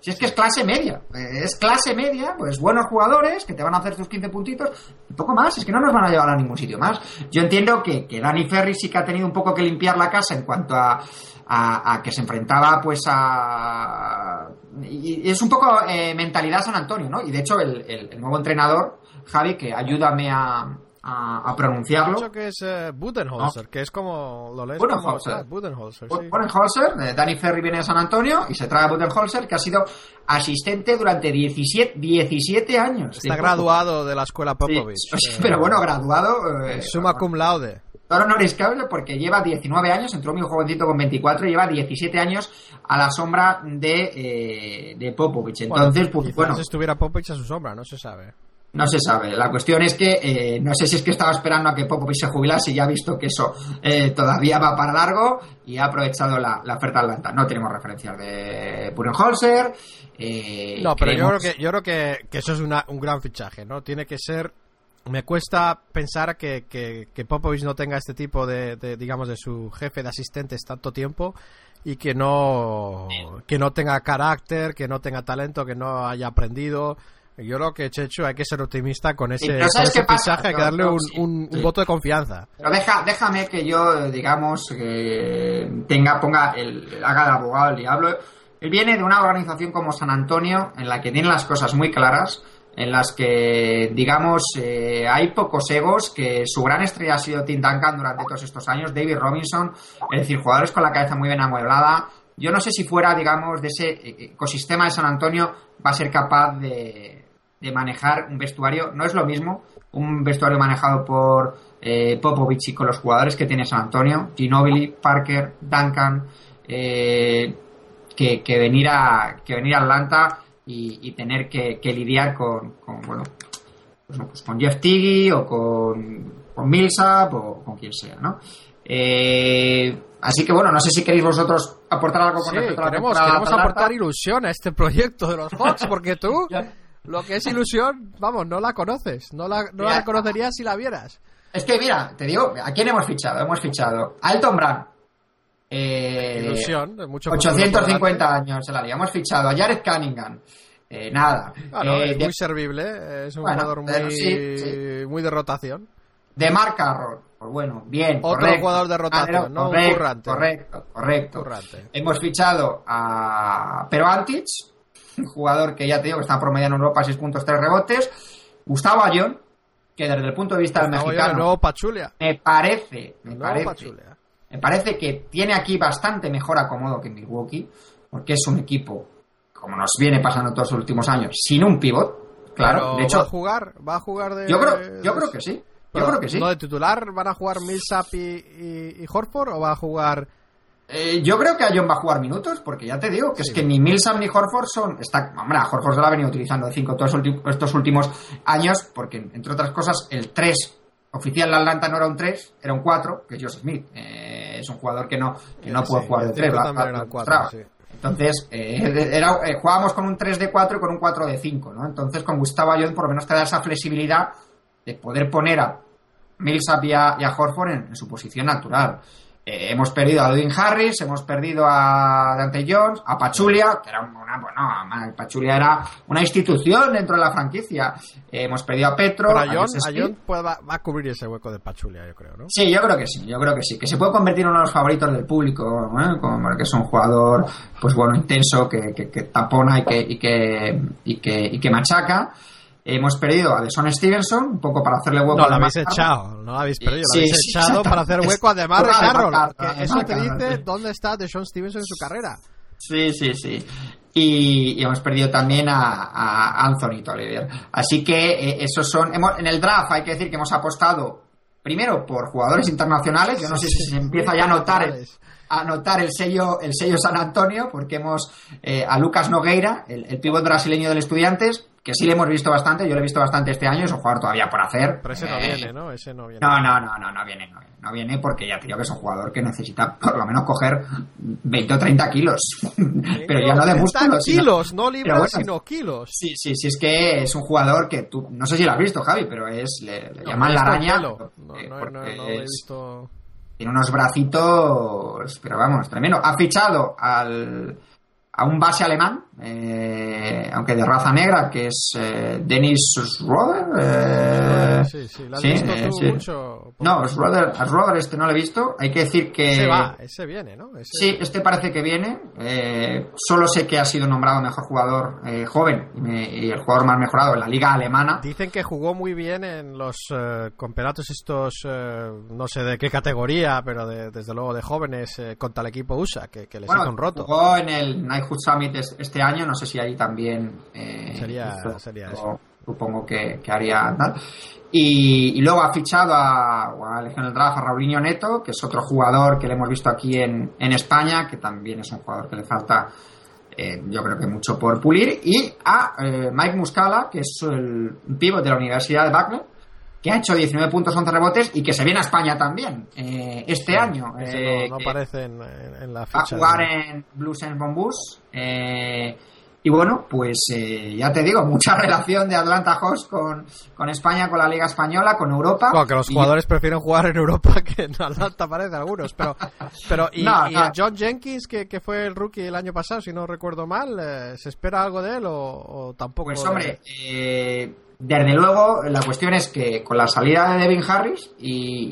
Si es que es clase media. Es clase media, pues buenos jugadores que te van a hacer tus 15 puntitos y poco más. Es que no nos van a llevar a ningún sitio más. Yo entiendo que, que Danny Ferry sí que ha tenido un poco que limpiar la casa en cuanto a, a, que se enfrentaba pues a... Y es un poco eh, mentalidad San Antonio, ¿no? Y de hecho el, el- el nuevo entrenador, Javi, que ayúdame a, a, a pronunciarlo. Creo que es eh, Budenholzer, que es como... Lo lees Budenholzer. como... ah, Budenholzer, sí. Budenholzer, eh, Danny Ferry viene de San Antonio y se trae a Budenholzer, que ha sido asistente durante 17, 17 años. Está graduado de la escuela. Sí, Popovich. sí, Eh, pero bueno, graduado. eh, Summa cum laude. Ahora honoris causa porque lleva 19 años, entró muy jovencito con 24 y lleva 17 años a la sombra de, eh, de Popovich. Entonces, pues quizás bueno, estuviera Popovich a su sombra, no se sabe. No se sabe. La cuestión es que eh, no sé si es que estaba esperando a que Popovich se jubilase y ya ha visto que eso eh, todavía va para largo y ha aprovechado la, la oferta Atlanta. No tenemos referencias de Burenholzer. Eh, No, pero yo creo que, yo creo que, que eso es una- un gran fichaje, ¿no? Tiene que ser... Me cuesta pensar que, que, que Popovich no tenga este tipo de, de, digamos, de su jefe de asistentes tanto tiempo y que no, que no tenga carácter, que no tenga talento, que no haya aprendido. Yo creo que, Chechu, hay que ser optimista con ese, fichaje, hay que No, darle no, un, sí, un- un sí. voto de confianza. Pero deja, déjame que yo, eh, digamos, que tenga, ponga, el, haga de abogado del diablo. Él viene de una organización como San Antonio, en la que tiene las cosas muy claras, en las que, digamos, eh, hay pocos egos, que su gran estrella ha sido Tim Duncan durante todos estos años, David Robinson, es decir, jugadores con la cabeza muy bien amueblada. Yo no sé si fuera, digamos, de ese eh, ecosistema de San Antonio, va a ser capaz de, de manejar un vestuario. No es lo mismo un vestuario manejado por eh, Popovich y con los jugadores que tiene San Antonio, Ginobili, Parker, Duncan, eh, que, que venir a que venir a Atlanta y, y tener que, que lidiar con, con, bueno pues, no, pues con Jeff Tiggy o con, con Millsap o con quien sea, ¿no? Eh, así que bueno, no sé si queréis vosotros aportar algo con Sí, respecto a la queremos, aportar ilusión a este proyecto de los Hawks, porque tú. lo que es ilusión, vamos, no la conoces, no la, no la reconocerías si la vieras. Es que mira, te digo, ¿a quién hemos fichado? Hemos fichado a Elton Brand. Eh, Ilusión, de mucho futuro por 850 años en la liga. Hemos fichado a Jared Cunningham. Eh, nada. Eh, es de, muy servible, es un Bueno, jugador muy, pero sí, sí. muy de rotación. de Carroll. Pues bueno, bien. Otro correcto. jugador de rotación, Ah, ¿no? Un Correcto, currante. correcto, correcto. Currante. Hemos fichado a Pero Antic, un jugador que ya te digo que está promediando en Europa 6 puntos, 3 rebotes. Gustavo Ayón, que desde el punto de vista del mexicano de nuevo Pachulia. me parece, me parece Pachulia. me parece que tiene aquí bastante mejor acomodo que Milwaukee, porque es un equipo, como nos viene pasando todos los últimos años, sin un pivot. Claro, Pero de hecho, ¿va a jugar? ¿Va a jugar de...? yo creo, yo creo que sí. Yo creo que sí. ¿No de titular van a jugar Millsap y, y, y Horford o va a jugar... Eh, yo creo que a John va a jugar minutos, porque ya te digo que Sí. es que ni Millsap ni Horford son. Está, hombre, a Horford se lo ha venido utilizando de 5 todos estos últimos años, porque entre otras cosas, el 3 oficial de Atlanta no era un 3, era un 4, que es Joseph Smith. Eh, es un jugador que no, que no Sí, puede jugar de el 3. cinco también era un cuatro, sí. Entonces, eh, era, eh, jugábamos con un 3 de 4 y con un 4 de 5, ¿no? Entonces, con Gustavo Ayón, por lo menos te da esa flexibilidad de poder poner a Millsap y a, y a Horford en, en su posición natural. Eh, hemos perdido a Edwin Harris, hemos perdido a Dante Jones, a Pachulia, que era una, bueno, Pachulia era una institución dentro de la franquicia. Eh, hemos perdido a Petro, Pero a puede- va, va a cubrir ese hueco de Pachulia, yo creo, ¿no? Sí, yo creo que sí, yo creo que sí, que se puede convertir en uno de los favoritos del público, ¿eh? como que es un jugador, pues bueno, intenso, que, que, que tapona y que, y que, y que, y que machaca. Hemos perdido a Deson Stevenson, un poco para hacerle hueco No, lo habéis echado, no lo habéis perdido, Sí, lo habéis sí, echado para hacer hueco a DeMar Curra de Carroll. Eso te dice dónde está Deshaun Stevenson en su carrera. Sí, sí, sí. Y, y hemos perdido también a, a Anthony Tolliver. Así que eh, esos son. hemos- en el draft hay que decir que hemos apostado primero por jugadores internacionales. Yo no sé si se empieza ya a notar el, a notar el sello el sello San Antonio porque hemos eh, a Lucas Nogueira, el, el pívot brasileño del Estudiantes, que sí le hemos visto bastante. Yo lo he visto bastante este año. Es un jugador todavía por hacer. Pero ese no Eh, viene, ¿no? Ese no viene. no, no, no, no, no viene, no viene, no viene porque ya te digo que es un jugador que necesita por lo menos coger 20 o 30 kilos. Pero ya no de 30 músculos. sino- kilos, no libras, bueno. sino kilos. Sí, sí, sí, es que es un jugador que tú, no sé si lo has visto, Javi, pero es, le, le No, llaman la he araña. No, no, no, no he es- visto. Tiene unos bracitos, pero vamos, tremendo. Ha fichado al, a un base alemán, eh, aunque de raza negra, que es eh, Dennis Schroeder. eh, sí, sí, lo has sí, visto eh, tú sí. mucho. No, Schroeder, a Schroeder este no lo he visto. Hay que decir que... Ese va, ese viene, ¿no? Ese- Sí, este parece que viene. Solo sé que ha sido nombrado mejor jugador joven y, me- y el jugador más mejorado en la liga alemana. Dicen que jugó muy bien en los campeonatos estos, no sé de qué categoría, pero de- desde luego de jóvenes contra el equipo USA, que, que les hizo un roto. jugó en el Knighthood Summit es- este año. No sé si ahí también. eh, Sería- sería eso. Supongo que, que haría tal. Y, y luego ha fichado a, elegido en el draft a Raulinho Neto, que es otro jugador que le hemos visto aquí en, en España, que también es un jugador que le falta, eh, yo creo que mucho por pulir. Y a eh, Mike Muscala, que es el pívot de la Universidad de Buckner, que ha hecho 19 puntos, 11 rebotes y que se viene a España también eh, este año. Ese eh, no, no aparece en, en- en la va a ficha. jugar de- en Blues and Bombus. Eh, y bueno, pues eh, ya te digo, mucha relación de Atlanta Hawks con, con España, con la Liga Española, con Europa. Bueno, que los Y- jugadores prefieren jugar en Europa que en Atlanta, parece algunos. Pero, pero y, No, y John Jenkins, que, que fue el rookie el año pasado, si no recuerdo mal, eh, ¿se espera algo de él o, o tampoco? Pues de- hombre, eh, desde luego la cuestión es que con la salida de Devin Harris y,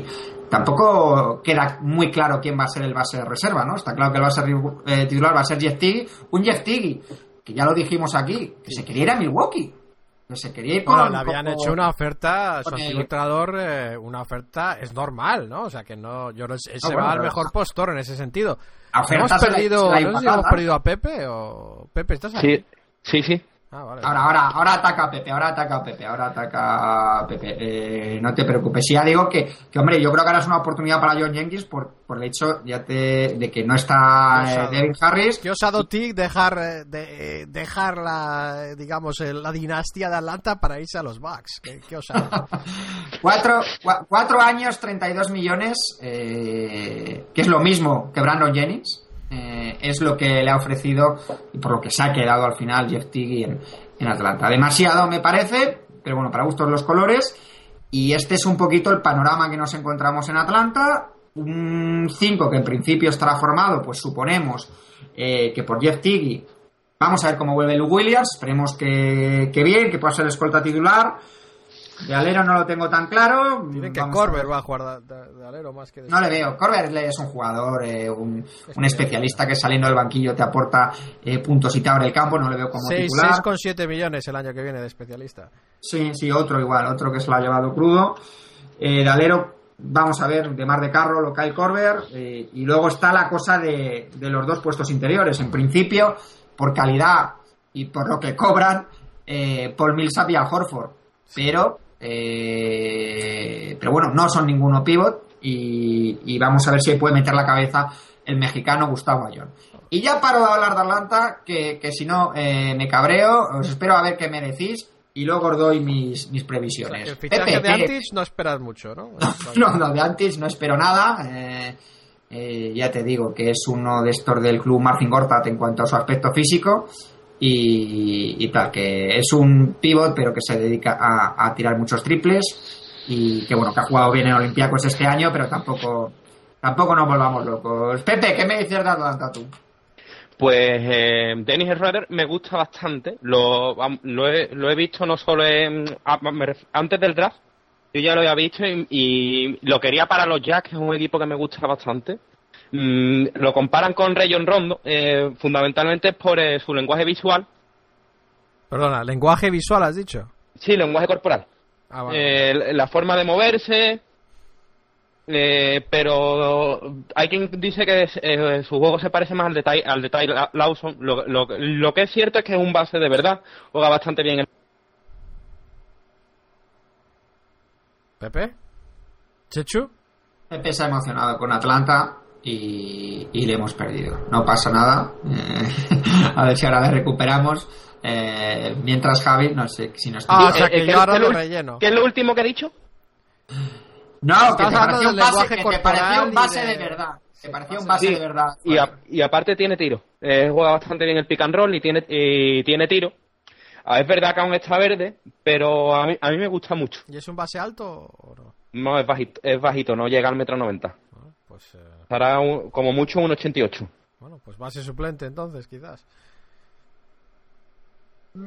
y tampoco queda muy claro quién va a ser el base de reserva, ¿no? Está claro que el base eh, titular va a ser Jeff Tiggy, un Jeff Tiggy que ya lo dijimos aquí, que se quería ir a Milwaukee, que se quería ir con Bueno, le habían hecho una oferta, su entrenador, eh, una oferta es normal, ¿no? O sea que no, yo no sé, Ah, se bueno, va al mejor postor en ese sentido. Hemos la- perdido, la no hemos perdido a Pepe o Pepe, ¿estás ahí? Sí, sí, sí. Ah, vale. Ahora, ahora, ahora ataca a Pepe, ahora ataca a Pepe, ahora ataca a Pepe. Eh, no te preocupes. Sí, ya digo que, que, hombre, yo creo que ahora es una oportunidad para John Jenkins por, por el hecho ya te- de que no está eh. Devin Harris. Qué osado Tig dejar, eh, de, dejar la, digamos, la dinastía de Atlanta para irse a los Bucks. Qué, qué osado. Cuatro, cua- cuatro años, 32 millones, eh, que es lo mismo que Brandon Jennings. Eh, es lo que le ha ofrecido y por lo que se ha quedado al final Jeff Tiggy en, Atlanta. Demasiado me parece, pero bueno, para gustos los colores. Y este es un poquito el panorama que nos encontramos en Atlanta. Un 5 que en principio estará formado, pues suponemos eh, que por Jeff Tiggy. Vamos a ver cómo vuelve Lou Williams. Esperemos que, que bien, que pueda ser escolta titular. De alero no lo tengo tan claro. Dicen que Vamos Corber va a jugar de, alero más que de... No le veo. Corber es un jugador, eh, un, un especialista que saliendo del banquillo te aporta eh, puntos y te abre el campo. No le veo como Seis- titular. 6,7 millones el año que viene de especialista. Sí, sí, otro igual, otro que se lo ha llevado crudo. Eh, de alero vamos a ver, de Mar de Carro Kyle Corber, eh, y luego está la cosa de, de los dos puestos interiores. En principio, por calidad y por lo que cobran, eh, Paul Millsap y Al Horford. Pero, eh, pero bueno, no son ninguno pivot y, y vamos a ver si puede meter la cabeza el mexicano Gustavo Ayón. Y ya paro de hablar de Atlanta, que, que si no eh, me cabreo, os espero a ver qué me decís y luego os doy mis, mis previsiones. El fichaje Pepe, de ¿qué- Antich no esperas mucho, ¿no? no, no, de antes no espero nada. eh, eh, ya te digo que es uno de estos del club Martin Gortat en cuanto a su aspecto físico y, tal, que es un pivot pero que se dedica a, tirar muchos triples y que bueno, que ha jugado bien en Olympiacos este año, pero tampoco tampoco nos volvamos locos. Pepe, ¿qué me dices de Atlanta tú? Pues eh, Dennis Schroeder me gusta bastante. Lo, lo, he, visto no solo en, a- me ref- antes del draft, yo ya lo había visto y, y lo quería para los Jacks, que es un equipo que me gusta bastante. Mm, lo comparan con Rayon Rondo, eh, fundamentalmente por eh, su lenguaje visual. Perdona, lenguaje visual has dicho. Sí, lenguaje corporal. Ah, vale. Eh, la forma de moverse. eh, pero hay quien dice que eh, su juego se parece más al de, Ty- al de Tyler Lawson. Lo, lo- lo que es cierto es que es un base de verdad. Juega bastante bien. el- Pepe. Chechu. Pepe se ha emocionado con Atlanta y, y le hemos perdido. No pasa nada. Eh, a ver si ahora le recuperamos. Eh, mientras Javi, no sé si nos Ah, que, eh, que relleno. ¿Qué es lo último que ha dicho? No, que te pareció un base, que te de... verdad. Te un base de verdad. Y, a, y, aparte tiene tiro. Eh, juega bastante bien el pick and roll y tiene, y tiene tiro. Ah, es verdad que aún está verde, pero a mí, a mí me gusta mucho. ¿Y es un base alto o no? No, es bajito, es bajito no llega al metro 90. Pues, eh, Estará un- como mucho un 88. bueno, pues base suplente entonces, quizás.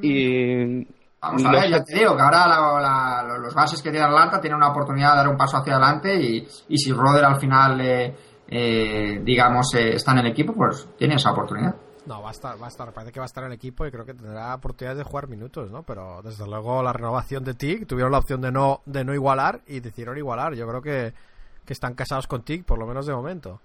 Y Vamos a ver, ya te digo que ahora la- la- los bases que tiene Atlanta tienen una oportunidad de dar un paso hacia adelante y, y si Roder al final, eh, eh, digamos, eh, está en el equipo, pues tiene esa oportunidad. No, va a estar, va a estar, parece que va a estar en el equipo y creo que tendrá oportunidad de jugar minutos, ¿no? Pero desde luego la renovación de TIC, tuvieron la opción de no, de no igualar y decidieron igualar. Yo creo que, que están casados con TIC, por lo menos de momento.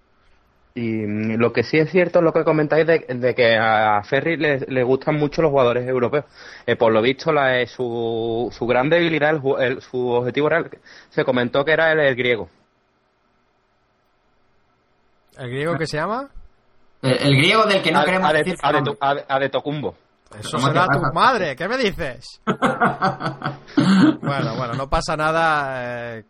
Y mm, lo que sí es cierto es lo que comentáis de, de que a Ferry le, le gustan mucho los jugadores europeos. Eh, por lo visto, la, eh, su, su gran debilidad, el ju- el- su objetivo real, se comentó que era el, el griego. ¿El griego que se llama? El, el griego del que no A- queremos a de- decir a de- a de- a de Tocumbo. Eso ¿Cómo te será tu madre, ¿qué me dices? bueno, bueno, no pasa nada. eh,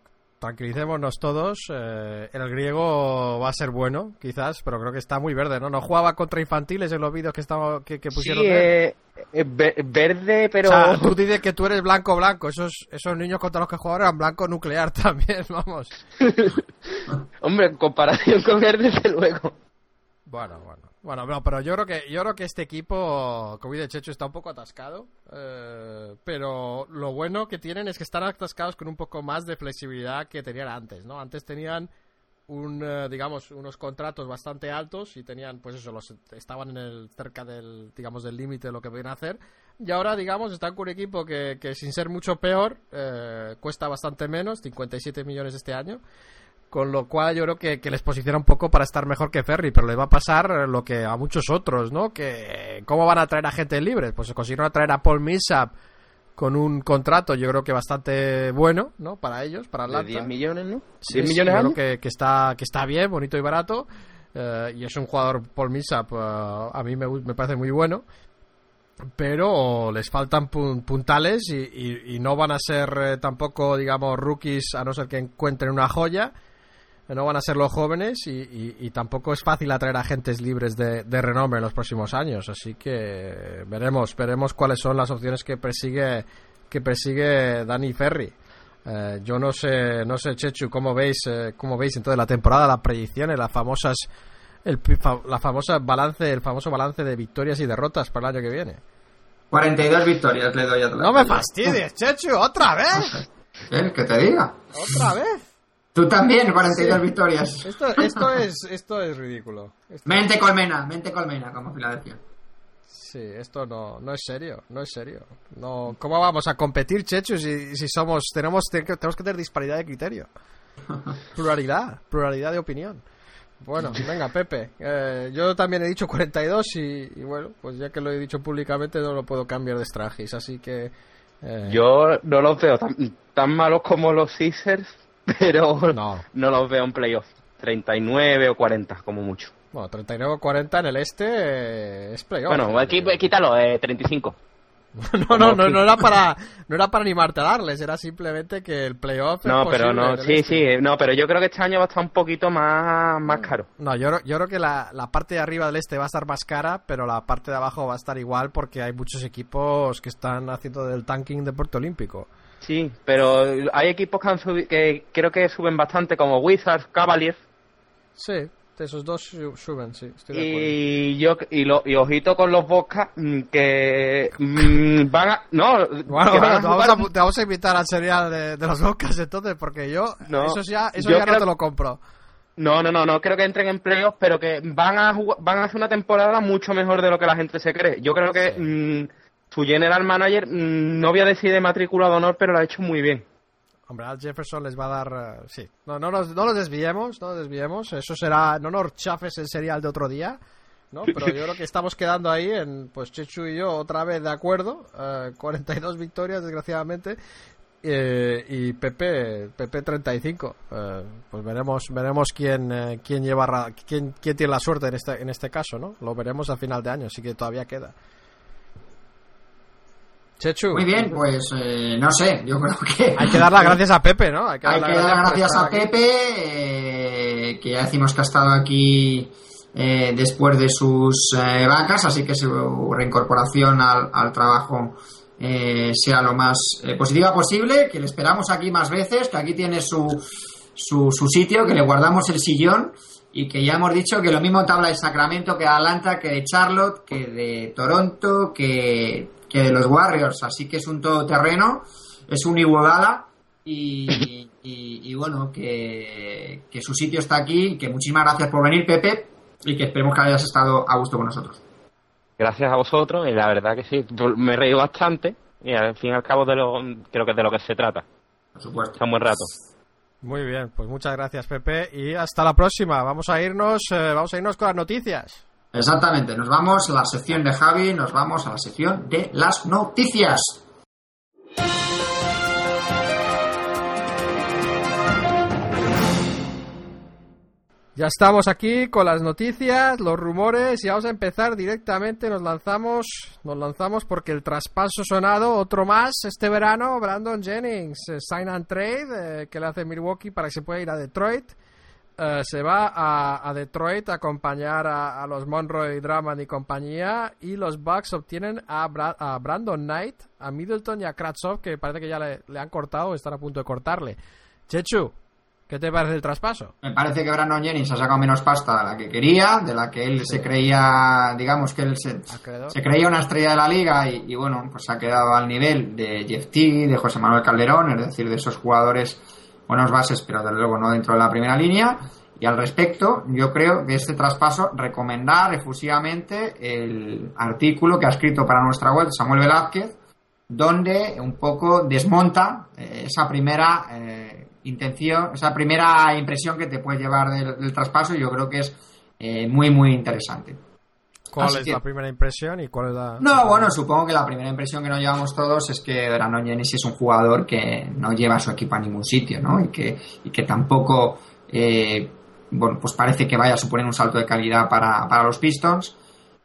tranquilicémonos todos. eh, el griego va a ser bueno, quizás, pero creo que está muy verde, ¿no? No jugaba contra infantiles en los vídeos que, estaba, que, que Sí, pusieron. él. eh, eh, ve- verde, pero... O sea, tú dices que tú eres blanco blanco. Esos, esos niños contra los que jugaban eran blanco nuclear también, vamos. Hombre, en comparación con él, desde luego. Bueno, bueno. Bueno, no, pero yo creo que yo creo que este equipo, como dice Checho, está un poco atascado. eh, pero lo bueno que tienen es que están atascados con un poco más de flexibilidad que tenían antes, ¿no? Antes tenían un, eh, digamos, unos contratos bastante altos y tenían, pues eso, los, estaban en el, cerca del, digamos, del límite de lo que podían hacer. Y ahora, digamos, están con un equipo que, que sin ser mucho peor, eh, cuesta bastante menos, 57 millones este año. Con lo cual yo creo que, que les posiciona un poco para estar mejor que Ferry, pero le va a pasar lo que a muchos otros, ¿no? Que ¿cómo van a traer a gente libre? Pues consiguieron traer a Paul Millsap con un contrato yo creo que bastante bueno, ¿no? Para ellos, para De Atlanta. 10 millones, ¿no? Sí, 10 sí, millones creo que, que está que está bien, bonito y barato. eh, y es un jugador Paul Millsap, eh, a mí me, me parece muy bueno. Pero les faltan pun- puntales y, y- y no van a ser eh, tampoco, digamos, rookies a no ser que encuentren una joya. No van a ser los jóvenes y, y- y tampoco es fácil atraer agentes libres de, de renombre en los próximos años. Así que veremos, veremos cuáles son las opciones que persigue que persigue Danny Ferry. Eh, yo no sé, no sé, Chechu, cómo veis, eh, cómo veis entonces la temporada, las predicciones, las famosas, el, la famosa balance, el famoso balance de victorias y derrotas para el año que viene. 42 victorias le doy a. No me fastidies, Chechu, otra vez, ¿Qué? ¿Que te diga? otra vez. Tú también, 42 victorias. Esto, esto es, esto es ridículo. Esto- Mente colmena, mente colmena, como Filadelfia. sí, esto no, no es serio, no es serio. No, ¿cómo vamos a competir, Chechu, si, si somos, tenemos, tenemos que tener disparidad de criterio? Pluralidad, pluralidad de opinión. Bueno, venga, Pepe. Eh, yo también he dicho 42 y, y, bueno, pues ya que lo he dicho públicamente no lo puedo cambiar de Stragis, así que... Eh... Yo no los veo tan, tan malos como los Caesars, pero no. no los veo en playoff. 39 o 40 como mucho. Bueno, 39 o 40 en el este eh, es playoff. Bueno, aquí quítalo, eh, 35. No, no, no, no era para no era para animarte a darles, era simplemente que el playoff No, es pero no, sí, este. sí, no, pero yo creo que este año va a estar un poquito más, más caro. No, yo, yo creo que la, la parte de arriba del este va a estar más cara, pero la parte de abajo va a estar igual porque hay muchos equipos que están haciendo del tanking de Puerto Olímpico. Sí, pero hay equipos que, han subi- que creo que suben bastante, como Wizards, Cavaliers, Sí, esos dos su- suben, sí, estoy de acuerdo. y yo y, lo, y ojito con los Bosca que mm, van a no Bueno, que bueno, van a te, vamos a, te vamos a invitar al serial de, de los Bocas entonces, porque yo No, eso ya, eso yo ya no te lo compro. no no no no creo que entren en playoffs pero que van a jugar- van a hacer una temporada mucho mejor de lo que la gente se cree yo creo que mm, su general manager mm, no voy a decir de matrícula de honor pero lo ha hecho muy bien Hombre, Al Jefferson les va a dar... eh, sí, no, no, nos, no nos desviemos, no nos desviemos. Eso será... No nos chafes el serial de otro día, ¿no? Pero yo creo que estamos quedando ahí en... Pues Chechu y yo otra vez de acuerdo. eh, 42 victorias, desgraciadamente. eh, y Pepe, Pepe 35. Eh, pues veremos veremos quién, eh, quién lleva... ra- Quién, quién tiene la suerte en este, en este caso, ¿no? Lo veremos a final de año, así que todavía queda. Chechu. Muy bien, pues eh, no sé, yo creo que... Hay que dar las gracias a Pepe, ¿no? Hay que dar por gracias estar a aquí. Pepe, eh, que ya decimos que ha estado aquí eh, después de sus eh, vacas, así que su reincorporación al, al trabajo eh, sea lo más eh, positiva posible, que le esperamos aquí más veces, que aquí tiene su, su, su sitio, que le guardamos el sillón y que ya hemos dicho que lo mismo te habla de Sacramento que de Atlanta, que de Charlotte, que de Toronto, que, que de los Warriors, así que es un todoterreno, es un Iguodala y, y, y bueno, que, que su sitio está aquí, que muchísimas gracias por venir Pepe y que esperemos que hayas estado a gusto con nosotros. gracias a vosotros y la verdad que sí me he reído bastante y al fin y al cabo de lo creo que es de lo que se trata Por supuesto. está un buen rato Muy bien, pues muchas gracias Pepe y hasta la próxima. Vamos a irnos, eh, vamos a irnos con las noticias. Exactamente, nos vamos a la sección de Javi, nos vamos a la sección de las noticias. Ya estamos aquí con las noticias, los rumores y vamos a empezar directamente. Nos lanzamos, nos lanzamos porque el traspaso sonado, otro más este verano, Brandon Jennings, eh, sign and trade eh, que le hace Milwaukee para que se pueda ir a Detroit. Eh, se va a, a Detroit a acompañar a, a los Monroe Drummond y compañía y los Bucks obtienen a, Bra- a Brandon Knight, a Middleton y a Kratzov que parece que ya le, le han cortado o están a punto de cortarle. Chechu, ¿qué te parece el traspaso? Me parece que Brandon Jennings ha sacado menos pasta de la que quería, de la que él se creía, digamos que él se, se creía una estrella de la liga y, y bueno, pues ha quedado al nivel de Jeff T, de José Manuel Calderón, es decir, de esos jugadores buenos bases, pero desde luego no dentro de la primera línea. Y al respecto, yo creo que este traspaso recomendar efusivamente el artículo que ha escrito para nuestra web Samuel Velázquez, donde un poco desmonta eh, esa primera eh, intención, esa primera impresión que te puedes llevar del, del traspaso yo creo que es eh, muy muy interesante. ¿Cuál Así es que- la primera impresión y cuál es la...? No, bueno, supongo que la primera impresión que nos llevamos todos es que Brandon Jennings es un jugador que no lleva a su equipo a ningún sitio, ¿no? Y que, y que tampoco, eh, bueno, pues parece que vaya a suponer un salto de calidad para, para los Pistons.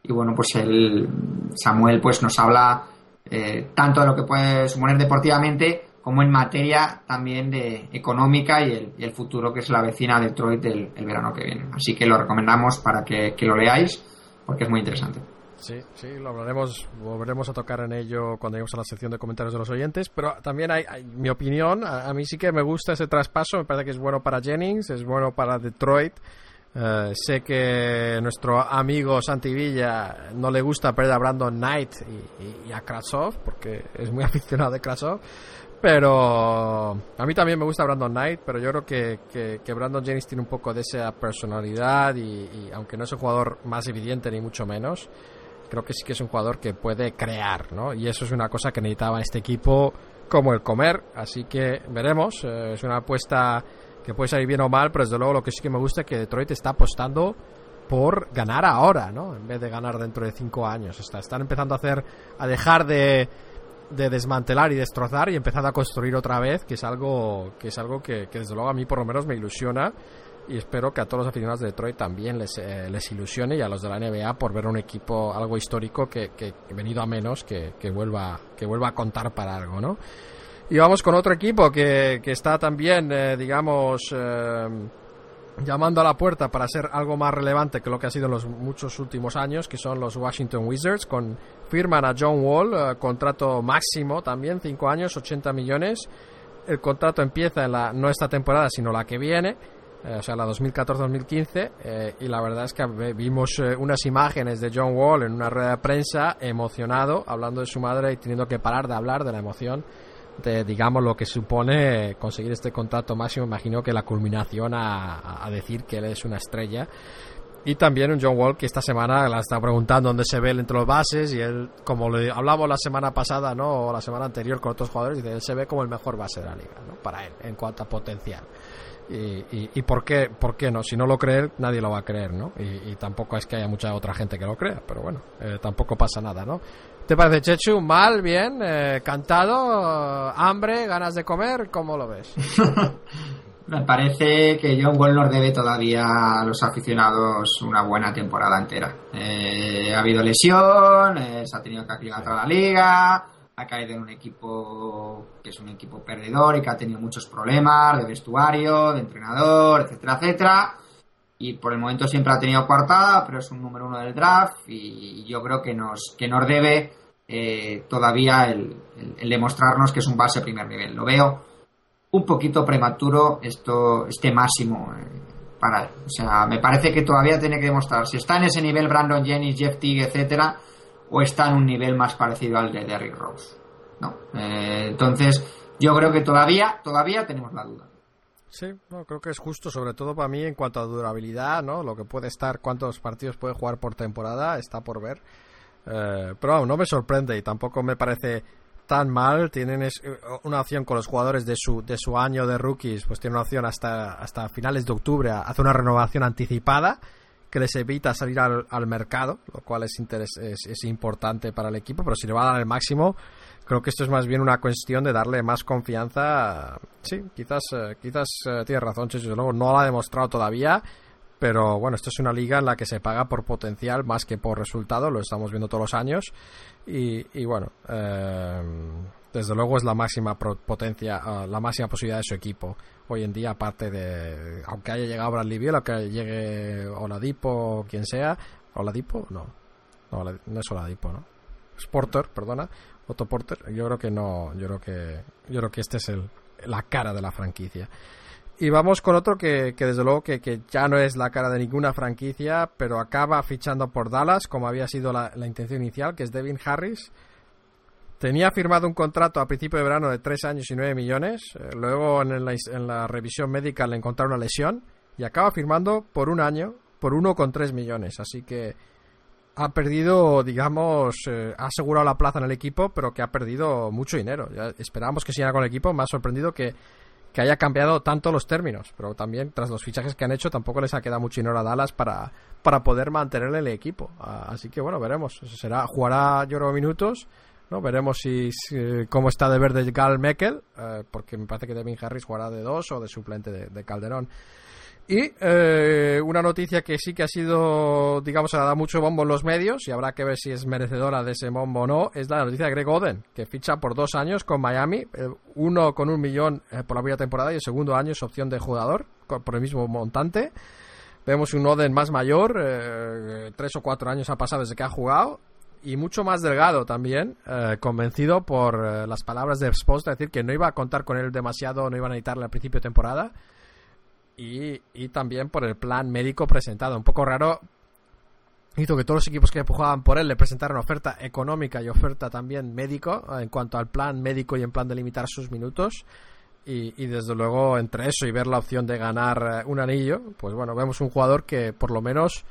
Y bueno, pues el Samuel pues nos habla eh, tanto de lo que puede suponer deportivamente como en materia también de económica y el, y el futuro que es la vecina de Detroit el, el verano que viene. Así que lo recomendamos para que, que lo leáis porque es muy interesante. Sí, sí, lo hablaremos, volveremos a tocar en ello cuando lleguemos a la sección de comentarios de los oyentes, pero también hay, hay- mi opinión, a, a mí sí que me gusta ese traspaso, me parece que es bueno para Jennings, es bueno para Detroit. Eh, sé que nuestro amigo Santi Villa no le gusta perder a Brandon Knight y, y- y a Krasov, porque es muy aficionado de Krasov, pero a mí también me gusta Brandon Knight, pero yo creo que, que- Brandon Jennings tiene un poco de esa personalidad y, y aunque no es un jugador más evidente ni mucho menos, creo que sí que es un jugador que puede crear, ¿no? Y eso es una cosa que necesitaba este equipo como el comer, así que veremos, eh, es una apuesta que puede salir bien o mal, pero desde luego lo que sí que me gusta es que Detroit está apostando por ganar ahora, ¿no? En vez de ganar dentro de cinco años. Está, están empezando a hacer, a dejar de, de desmantelar y destrozar y empezar a construir otra vez, que es algo que es algo que, desde luego a mí por lo menos me ilusiona y espero que a todos los aficionados de Detroit también les, eh, les ilusione y a los de la NBA por ver un equipo algo histórico que, que venido a menos que, que vuelva que vuelva a contar para algo, ¿no? Y vamos con otro equipo que, que está también, eh, digamos, eh, llamando a la puerta para ser algo más relevante que lo que ha sido en los muchos últimos años, que son los Washington Wizards, con firman a John Wall, eh, contrato máximo también, 5 años, 80 millones. El contrato empieza en la, no esta temporada, sino la que viene, eh, o sea, la 2014-2015, eh, y la verdad es que vimos eh, unas imágenes de John Wall en una rueda de prensa emocionado, hablando de su madre y teniendo que parar de hablar de la emoción de, digamos, lo que supone conseguir este contrato máximo. Imagino que la culminación a, a decir que él es una estrella. Y también un John Wall que esta semana la está preguntando dónde se ve él entre los bases y él, como le hablamos la semana pasada, ¿no? O la semana anterior con otros jugadores, dice, él se ve como el mejor base de la liga, ¿no? Para él, en cuanto a potencial. Y, y, y, por, qué, por qué no? Si no lo cree, nadie lo va a creer, ¿no? Y, y tampoco es que haya mucha otra gente que lo crea, pero bueno, eh, tampoco pasa nada, ¿no? ¿Te parece, Chechu? ¿Mal? ¿Bien? Eh, ¿Cantado? ¿Hambre? ¿Ganas de comer? ¿Cómo lo ves? Me parece que John Wall nos debe todavía a los aficionados una buena temporada entera. Eh, ha habido lesión, eh, se ha tenido que aclimatar a la liga, ha caído en un equipo que es un equipo perdedor y que ha tenido muchos problemas de vestuario, de entrenador, etcétera, etcétera. Y por el momento siempre ha tenido coartada, pero es un número uno del draft y yo creo que nos, que nos debe eh, todavía el, demostrarnos que es un base primer nivel. Lo veo un poquito prematuro esto este máximo eh, para. O sea, me parece que todavía tiene que demostrar si está en ese nivel Brandon Jennings, Jeff Teague, etcétera, o está en un nivel más parecido al de Derrick Rose. ¿no? Eh, entonces, yo creo que todavía, todavía tenemos la duda. Sí, no, creo que es justo, sobre todo para mí en cuanto a durabilidad, ¿no? Lo que puede estar, cuántos partidos puede jugar por temporada, está por ver. Eh, pero no, no me sorprende y tampoco me parece tan mal, tienen una opción con los jugadores de su, de su año de rookies, pues tienen una opción hasta, hasta finales de octubre a hacer una renovación anticipada que les evita salir al, al mercado, lo cual es, interes, es, es, importante para el equipo, pero si le va a dar el máximo, creo que esto es más bien una cuestión de darle más confianza. Sí, quizás, uh, quizás uh, tiene razón, Checho, luego no lo ha demostrado todavía, pero bueno, esto es una liga en la que se paga por potencial más que por resultado, lo estamos viendo todos los años. Y, y bueno, eh, desde luego es la máxima potencia, uh, la máxima posibilidad de su equipo hoy en día, aparte de, aunque haya llegado Bradley Beal, o que llegue Oladipo o quien sea, Oladipo, no, no, no es Oladipo, ¿no? Es Porter, perdona, Otto Porter, yo creo que no, yo creo que, yo creo que este es el, la cara de la franquicia. Y vamos con otro que, que desde luego que, que, ya no es la cara de ninguna franquicia, pero acaba fichando por Dallas, como había sido la, la intención inicial, que es Devin Harris. Tenía firmado un contrato a principio de verano de 3 años y 9 millones. Eh, luego en la, en la, revisión médica le encontraron una lesión. Y acaba firmando por un año, por 1,3 millones. Así que ha perdido, digamos, eh, ha asegurado la plaza en el equipo, pero que ha perdido mucho dinero. Ya esperábamos que siguiera con el equipo. Me ha sorprendido que que haya cambiado tanto los términos, pero también tras los fichajes que han hecho tampoco les ha quedado mucho dinero a Dallas para, para poder mantener el equipo. Así que bueno, veremos. Será, jugará yo creo minutos, ¿no? Veremos si, si cómo está de verde Gal Meckel, eh, porque me parece que Devin Harris jugará de dos o de suplente de Calderón. Y eh, una noticia que sí que ha sido, digamos, ha dado mucho bombo en los medios y habrá que ver si es merecedora de ese bombo o no, es la noticia de Greg Oden, que ficha por dos años con Miami, eh, uno con un millón eh, por la primera temporada y el segundo año es opción de jugador, por el mismo montante. Vemos un Oden más mayor, eh, tres o cuatro años ha pasado desde que ha jugado, y mucho más delgado también, convencido por las palabras de Spost, decir que no iba a contar con él demasiado, no iban a necesitarle al principio de temporada y, y, también por el plan médico presentado. Un poco raro. Hizo que todos los equipos que empujaban por él le presentaran oferta económica y oferta también médico en cuanto al plan médico y en plan de limitar sus minutos. Y, y, desde luego entre eso y ver la opción de ganar un anillo, pues bueno, vemos un jugador que por lo menos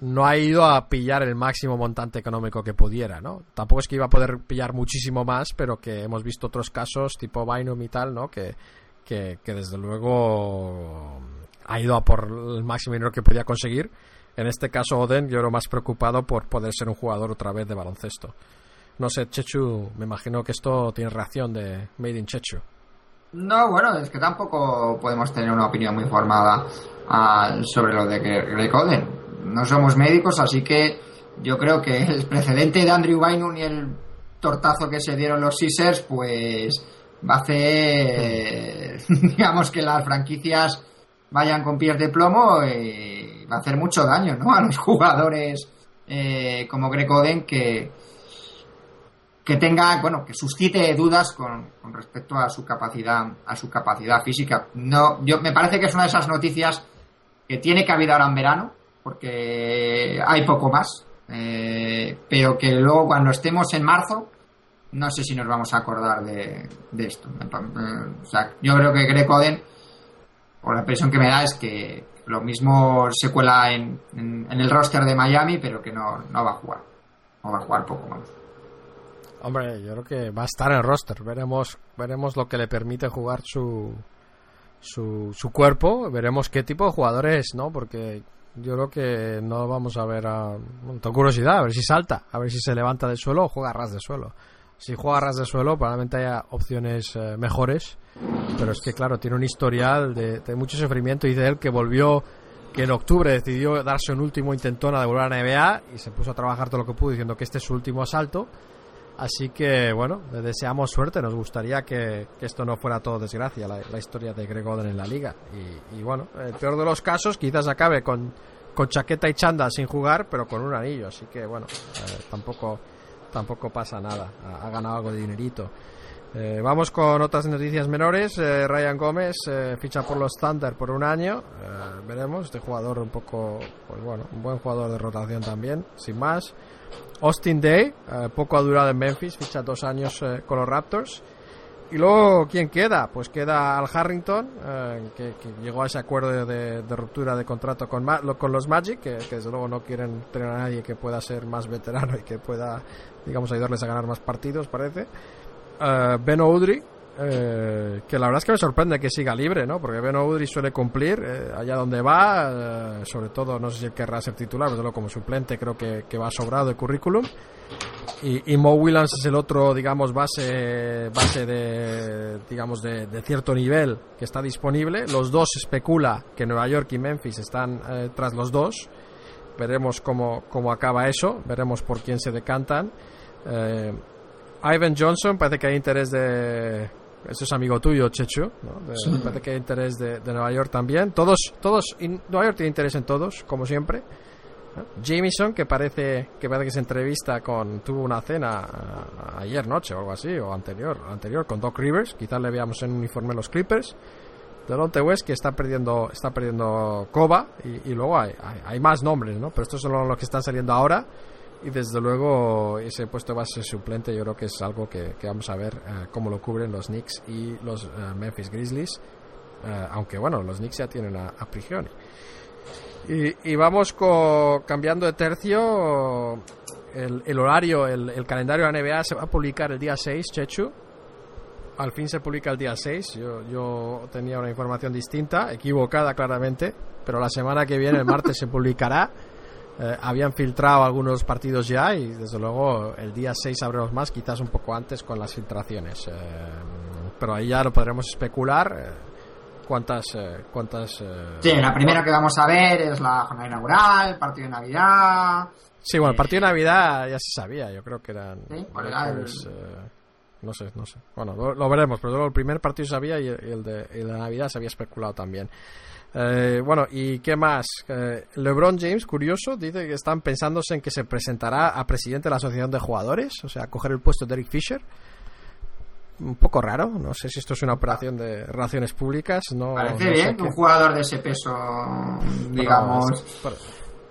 no ha ido a pillar el máximo montante económico que pudiera, ¿no? Tampoco es que iba a poder pillar muchísimo más, pero que hemos visto otros casos tipo Bynum y tal, ¿no? Que, que, desde luego ha ido a por el máximo dinero que podía conseguir. En este caso, Oden, yo era más preocupado por poder ser un jugador otra vez de baloncesto. No sé, Chechu, me imagino que esto tiene reacción de Made in Chechu. No, bueno, es que tampoco podemos tener una opinión muy formada ah, sobre lo de Greg Oden. No somos médicos, así que yo creo que el precedente de Andrew Bynum y el tortazo que se dieron los Caesars, pues va a hacer, digamos, que las franquicias vayan con pies de plomo y va a hacer mucho daño, ¿no? A los jugadores eh, como Greg Oden que que tenga, bueno, que suscite dudas con, con, respecto a su capacidad, a su capacidad física. No, yo me parece que es una de esas noticias que tiene haber ahora en verano, porque hay poco más, eh, pero que luego cuando estemos en marzo, no sé si nos vamos a acordar de, de esto. O yo creo que Greg Oden, por la impresión que me da es que lo mismo se cuela en, en, el roster de Miami, pero que no, no va a jugar. No va a jugar poco, vamos. Hombre, yo creo que va a estar en el roster. Veremos, veremos lo que le permite jugar su, su, su cuerpo. Veremos qué tipo de jugadores, ¿no? Porque yo creo que no vamos a ver a. Tengo curiosidad, a ver si salta, a ver si se levanta del suelo o juega a ras de suelo. Si juega a ras de suelo, probablemente haya opciones eh, mejores. Pero es que, claro, tiene un historial de, de mucho sufrimiento. De él que volvió que en octubre decidió darse un último intentón a volver a la NBA y se puso a trabajar todo lo que pudo diciendo que este es su último asalto Así que, bueno, le deseamos suerte. Nos gustaría que, que esto no fuera todo desgracia, la, la, historia de Greg Oden en la liga. Y, y, bueno, el peor de los casos, quizás acabe con, con chaqueta y chanda sin jugar, pero con un anillo. Así que, bueno, eh, tampoco, tampoco pasa nada. Ha, ganado algo de dinerito. Eh, vamos con otras noticias menores. Eh, Ryan Gómez eh, ficha por los Thunder por un año. Eh, veremos. Este jugador un poco, pues bueno, un buen jugador de rotación también, sin más. Austin Day, poco ha durado en Memphis, ficha dos años con los Raptors. Y luego, ¿quién queda? Pues queda Al Harrington, eh, que, llegó a ese acuerdo de, ruptura de contrato con, con los Magic, que, desde luego no quieren tener a nadie que pueda ser más veterano y que pueda, digamos, ayudarles a ganar más partidos, parece. ben Oudry, eh, que la verdad es que me sorprende que siga libre, ¿no? Porque Ben Udry suele cumplir eh, allá donde va, eh, sobre todo, no sé si querrá ser titular, pero como suplente creo que, que va sobrado de currículum. Y, Mo Williams es el otro, digamos, base, base de, digamos, de, de, cierto nivel que está disponible. Los dos especula que Nueva York y Memphis están tras los dos. Veremos cómo, cómo acaba eso, veremos por quién se decantan. Ivan Johnson parece que hay interés de, eso es amigo tuyo, Chechu. ¿no? De, sí. Parece que hay interés de, de, Nueva York también. Todos, todos, Nueva York tiene interés en todos, como siempre. ¿no? Jameson, que parece que parece que se entrevista con, tuvo una cena a, ayer noche o algo así, o anterior, anterior con Doc Rivers. Quizás le veamos en uniforme los Clippers. Delonte West que está perdiendo, está perdiendo Coba y, y luego hay, hay, hay, más nombres, ¿no? Pero estos son los que están saliendo ahora y desde luego ese puesto base suplente yo creo que es algo que, vamos a ver uh, cómo lo cubren los Knicks y los uh, Memphis Grizzlies uh, aunque bueno los Knicks ya tienen a, a Prigioni. Y, y, vamos con, cambiando de tercio el, horario el, el, calendario de la NBA se va a publicar el día 6 Chechu. Al fin se publica el día 6 yo, yo tenía una información distinta equivocada claramente pero la semana que viene el martes se publicará eh, habían filtrado algunos partidos ya y desde luego el día 6 sabremos más, quizás un poco antes con las filtraciones. Eh, pero ahí ya lo podremos especular. Eh, ¿Cuántas? cuántas sí, la primera que vamos a ver es la jornada inaugural, el partido de Navidad. Sí, bueno, el partido de Navidad ya se sabía, yo creo que eran. ¿Sí? Records, no sé, no sé. Bueno, lo, lo, veremos, pero el primer partido sabía y el de, el de Navidad se había especulado también. Eh, bueno, ¿y qué más? Eh, LeBron James, curioso, dice que están pensándose en que se presentará a presidente de la Asociación de Jugadores, o sea, coger el puesto de Eric Fisher. Un poco raro, no sé si esto es una operación de relaciones públicas. No, Parece no bien que un jugador de ese peso, digamos. Pero,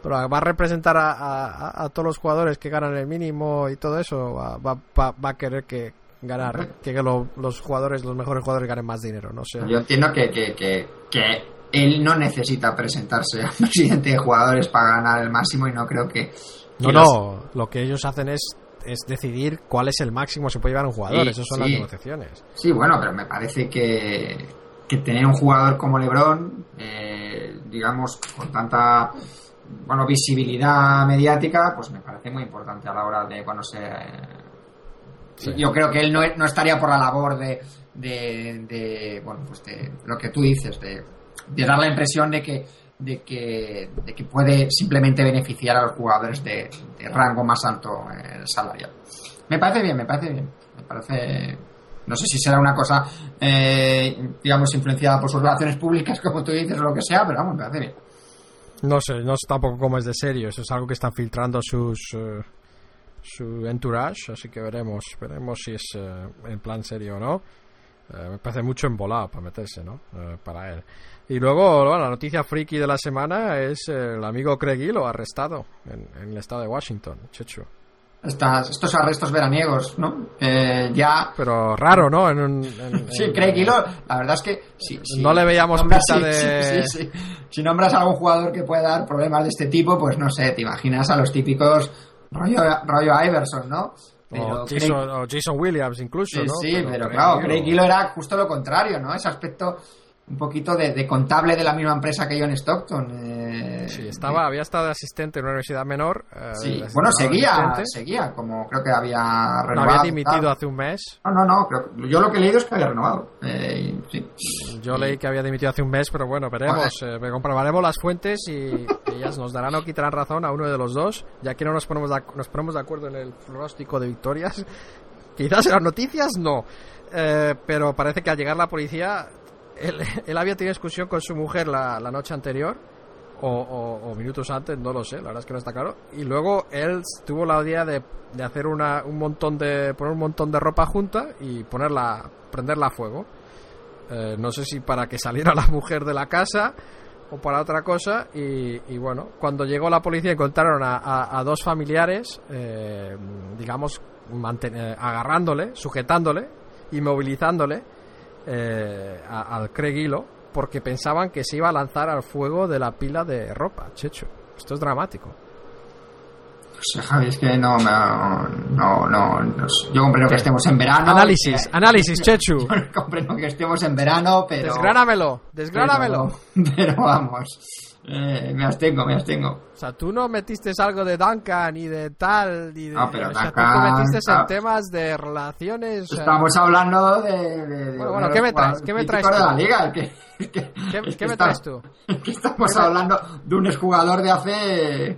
pero, va a representar a, a, a, todos los jugadores que ganan el mínimo y todo eso. Va, va, va a querer que ganar, que lo, los jugadores, los mejores jugadores ganen más dinero, no sé. Yo entiendo que, que, que, que él no necesita presentarse a presidente de jugadores para ganar el máximo y no creo que... no, no, lo que ellos hacen es, es decidir cuál es el máximo que se puede llevar un jugador, sí, esas son sí. las negociaciones. Sí, bueno, pero me parece que, que tener un jugador como LeBron, eh, digamos, con tanta bueno visibilidad mediática, pues me parece muy importante a la hora de cuando se. Sí. Yo creo que él no, no estaría por la labor de, de, de, bueno, pues de lo que tú dices, de, de dar la impresión de que de que, de que puede simplemente beneficiar a los jugadores de, rango más alto eh, salarial. Me parece bien, me parece bien. Me parece. No sé si será una cosa, eh, digamos, influenciada por sus relaciones públicas, como tú dices, o lo que sea, pero vamos, me parece bien. No sé, no sé tampoco cómo es de serio. Eso es algo que están filtrando sus eh, su entourage, así que veremos, veremos si es eh, en plan serio o no. Eh, me parece mucho embolado para meterse, ¿no? Para él. Y luego, bueno, la noticia friki de la semana es eh, el amigo Craig Hilo arrestado en, en el estado de Washington, Chechu. Estas, estos arrestos veraniegos, ¿no? Eh, ya. Pero raro, ¿no? En un- en- Sí, Craig Hilo, la verdad es que sí, sí. No le veíamos Nombras- pinta sí, de- sí, sí, sí. Si nombras a algún jugador que pueda dar problemas de este tipo, pues no sé, te imaginas a los típicos rollo, rollo Iverson, ¿no? o, Craig- Jason, o Jason Williams incluso, Sí, ¿no? sí, pero, Craig claro, Craig Hilo era justo lo contrario, ¿no? Ese aspecto un poquito de, de contable de la misma empresa que John Stockton. eh, Sí, estaba, había estado de asistente en una universidad menor. eh, Sí, bueno, seguía, asistente. seguía, como creo que había No, renovado. había dimitido hace un mes. No, no, no, creo- yo lo que he leído es que había renovado. Eh, sí. Yo leí que había dimitido hace un mes, pero bueno, veremos. eh, comprobaremos las fuentes y ellas nos darán o quitarán razón a uno de los dos. Ya que no nos ponemos de, nos ponemos de acuerdo en el pronóstico de victorias. Quizás en las noticias no. Eh, pero parece que al llegar la policía, él, había tenido discusión con su mujer la, noche anterior. O, minutos antes, no lo sé, la verdad es que no está claro. Y luego él tuvo la idea de, hacer una, un montón de. poner un montón de ropa junta y ponerla. prenderla a fuego. Eh, no sé si para que saliera la mujer de la casa o para otra cosa. Y, bueno, cuando llegó la policía encontraron a, dos familiares, eh, digamos, eh, agarrándole, sujetándole, inmovilizándole eh, a- al Craig Hilo porque pensaban que se iba a lanzar al fuego de la pila de ropa, Checho. Esto es dramático. Pues, Javi, es que no, no, no, no, yo comprendo que estemos en verano. análisis, que- análisis, Chechu. Yo comprendo que estemos en verano, pero... Desgránamelo, desgránamelo. Pero, pero vamos, eh, me abstengo, me abstengo. O sea, tú no metiste algo de Duncan ni de tal, ni de... No, pero o sea, tú Duncan, metiste en claro. temas de relaciones... Estamos hablando de... de- de Bueno, bueno, ¿qué me traes? ¿Qué me traes críticos de tú? la liga, ¿Qué, qué me está- traes tú? que estamos ¿Qué me- hablando de un exjugador de hace...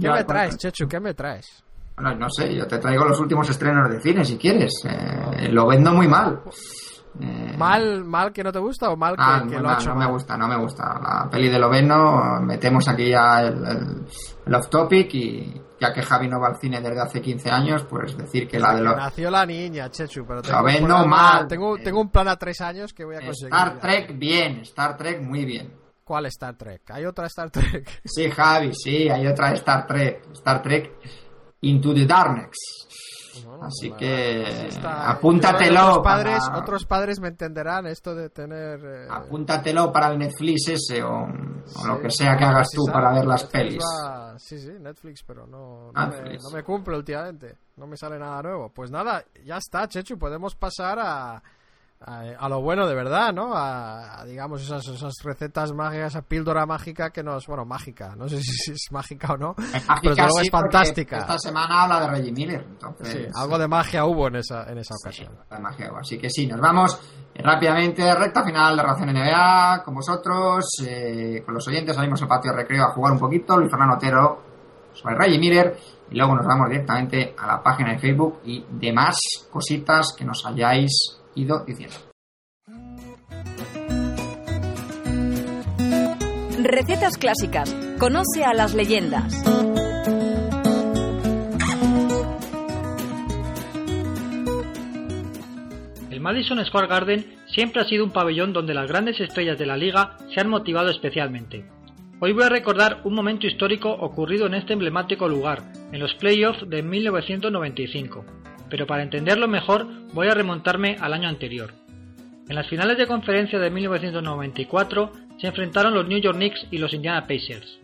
¿Qué me traes, Chechu? ¿Qué me traes? Bueno, no sé, yo te traigo los últimos estrenos de cine si quieres. Eh, lo vendo muy mal. Eh, ¿Mal, ¿Mal que no te gusta o mal que, Ah, que lo ha mal, hecho no mal? me gusta, no me gusta. La peli de Loveno, metemos aquí ya el, el- el off topic y ya que Javi no va al cine desde hace 15 años, pues decir que la de los Nació la niña, Chechu, pero tengo, Lo ven un plan- mal. tengo, tengo un plan a tres años que voy a conseguir. Star ya. Trek bien, Star Trek muy bien. ¿Cuál Star Trek? ¿Hay otra Star Trek? Sí, Javi, sí, hay otra Star Trek, Star Trek Into the Darkness. Así que apúntatelo Otros para- padres, otros padres me entenderán esto de tener... eh, Apúntatelo para el Netflix ese o, o lo que sea que hagas tú para ver las Netflix pelis. va- Sí, sí, Netflix, pero no, no, me, no me cumple últimamente. No me sale nada nuevo. Pues nada, ya está, Chechu. Podemos pasar a, a, a lo bueno de verdad, ¿no? A, a, digamos, esas, esas recetas mágicas, esa píldora mágica que nos... Bueno, mágica. No sé si, es mágica o no. Es mágica, luego sí, es fantástica. Esta semana habla de Reggie Miller, entonces... Sí, algo de magia hubo en esa, en esa Sí, ocasión. de magia. Así que sí, nos vamos eh, rápidamente, recta final de Ración NBA, con vosotros, eh, con los oyentes, salimos al patio de recreo a jugar un poquito, Luis Fernando Otero, soy Reggie Miller, y luego nos vamos directamente a la página de Facebook y demás cositas que nos hayáis ido diciendo. Recetas clásicas. Conoce a las leyendas. El Madison Square Garden siempre ha sido un pabellón donde las grandes estrellas de la liga se han motivado especialmente. Hoy voy a recordar un momento histórico ocurrido en este emblemático lugar, en los playoffs de 1995, pero para entenderlo mejor voy a remontarme al año anterior. En las finales de conferencia de 1994 se enfrentaron los New York Knicks y los Indiana Pacers.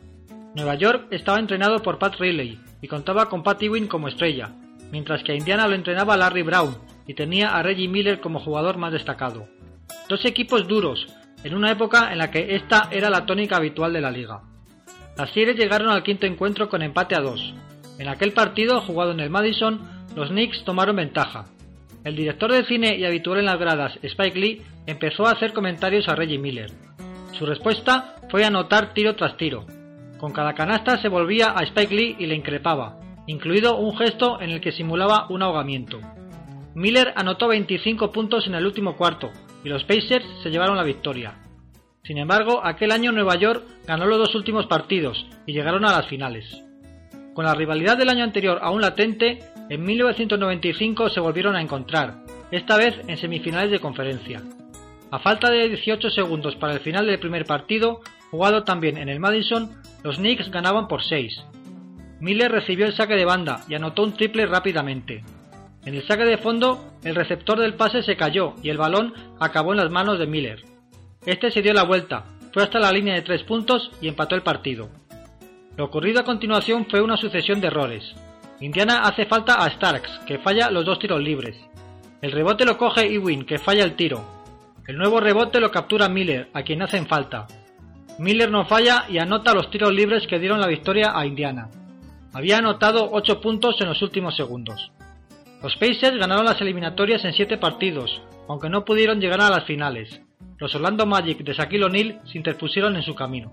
Nueva York estaba entrenado por Pat Riley y contaba con Pat Ewing como estrella, mientras que a Indiana lo entrenaba Larry Brown y tenía a Reggie Miller como jugador más destacado. Dos equipos duros, en una época en la que esta era la tónica habitual de la liga. Las series llegaron al quinto encuentro con empate a dos. En aquel partido, jugado en el Madison, los Knicks tomaron ventaja. El director de cine y habitual en las gradas, Spike Lee, empezó a hacer comentarios a Reggie Miller. Su respuesta fue anotar tiro tras tiro. Con cada canasta se volvía a Spike Lee y le increpaba, incluido un gesto en el que simulaba un ahogamiento. Miller anotó 25 puntos en el último cuarto y los Pacers se llevaron la victoria. Sin embargo, aquel año Nueva York ganó los dos últimos partidos y llegaron a las finales. Con la rivalidad del año anterior aún latente, en 1995 se volvieron a encontrar, esta vez en semifinales de conferencia. A falta de 18 segundos para el final del primer partido, jugado también en el Madison, los Knicks ganaban por 6. Miller recibió el saque de banda y anotó un triple rápidamente. En el saque de fondo, el receptor del pase se cayó y el balón acabó en las manos de Miller. Este se dio la vuelta, fue hasta la línea de tres puntos y empató el partido. Lo ocurrido a continuación fue una sucesión de errores. Indiana hace falta a Starks, que falla los dos tiros libres. El rebote lo coge Ewing, que falla el tiro. El nuevo rebote lo captura Miller, a quien hacen falta. Miller no falla y anota los tiros libres que dieron la victoria a Indiana. Había anotado 8 puntos en los últimos segundos. Los Pacers ganaron las eliminatorias en 7 partidos, aunque no pudieron llegar a las finales. Los Orlando Magic de Shaquille O'Neal se interpusieron en su camino.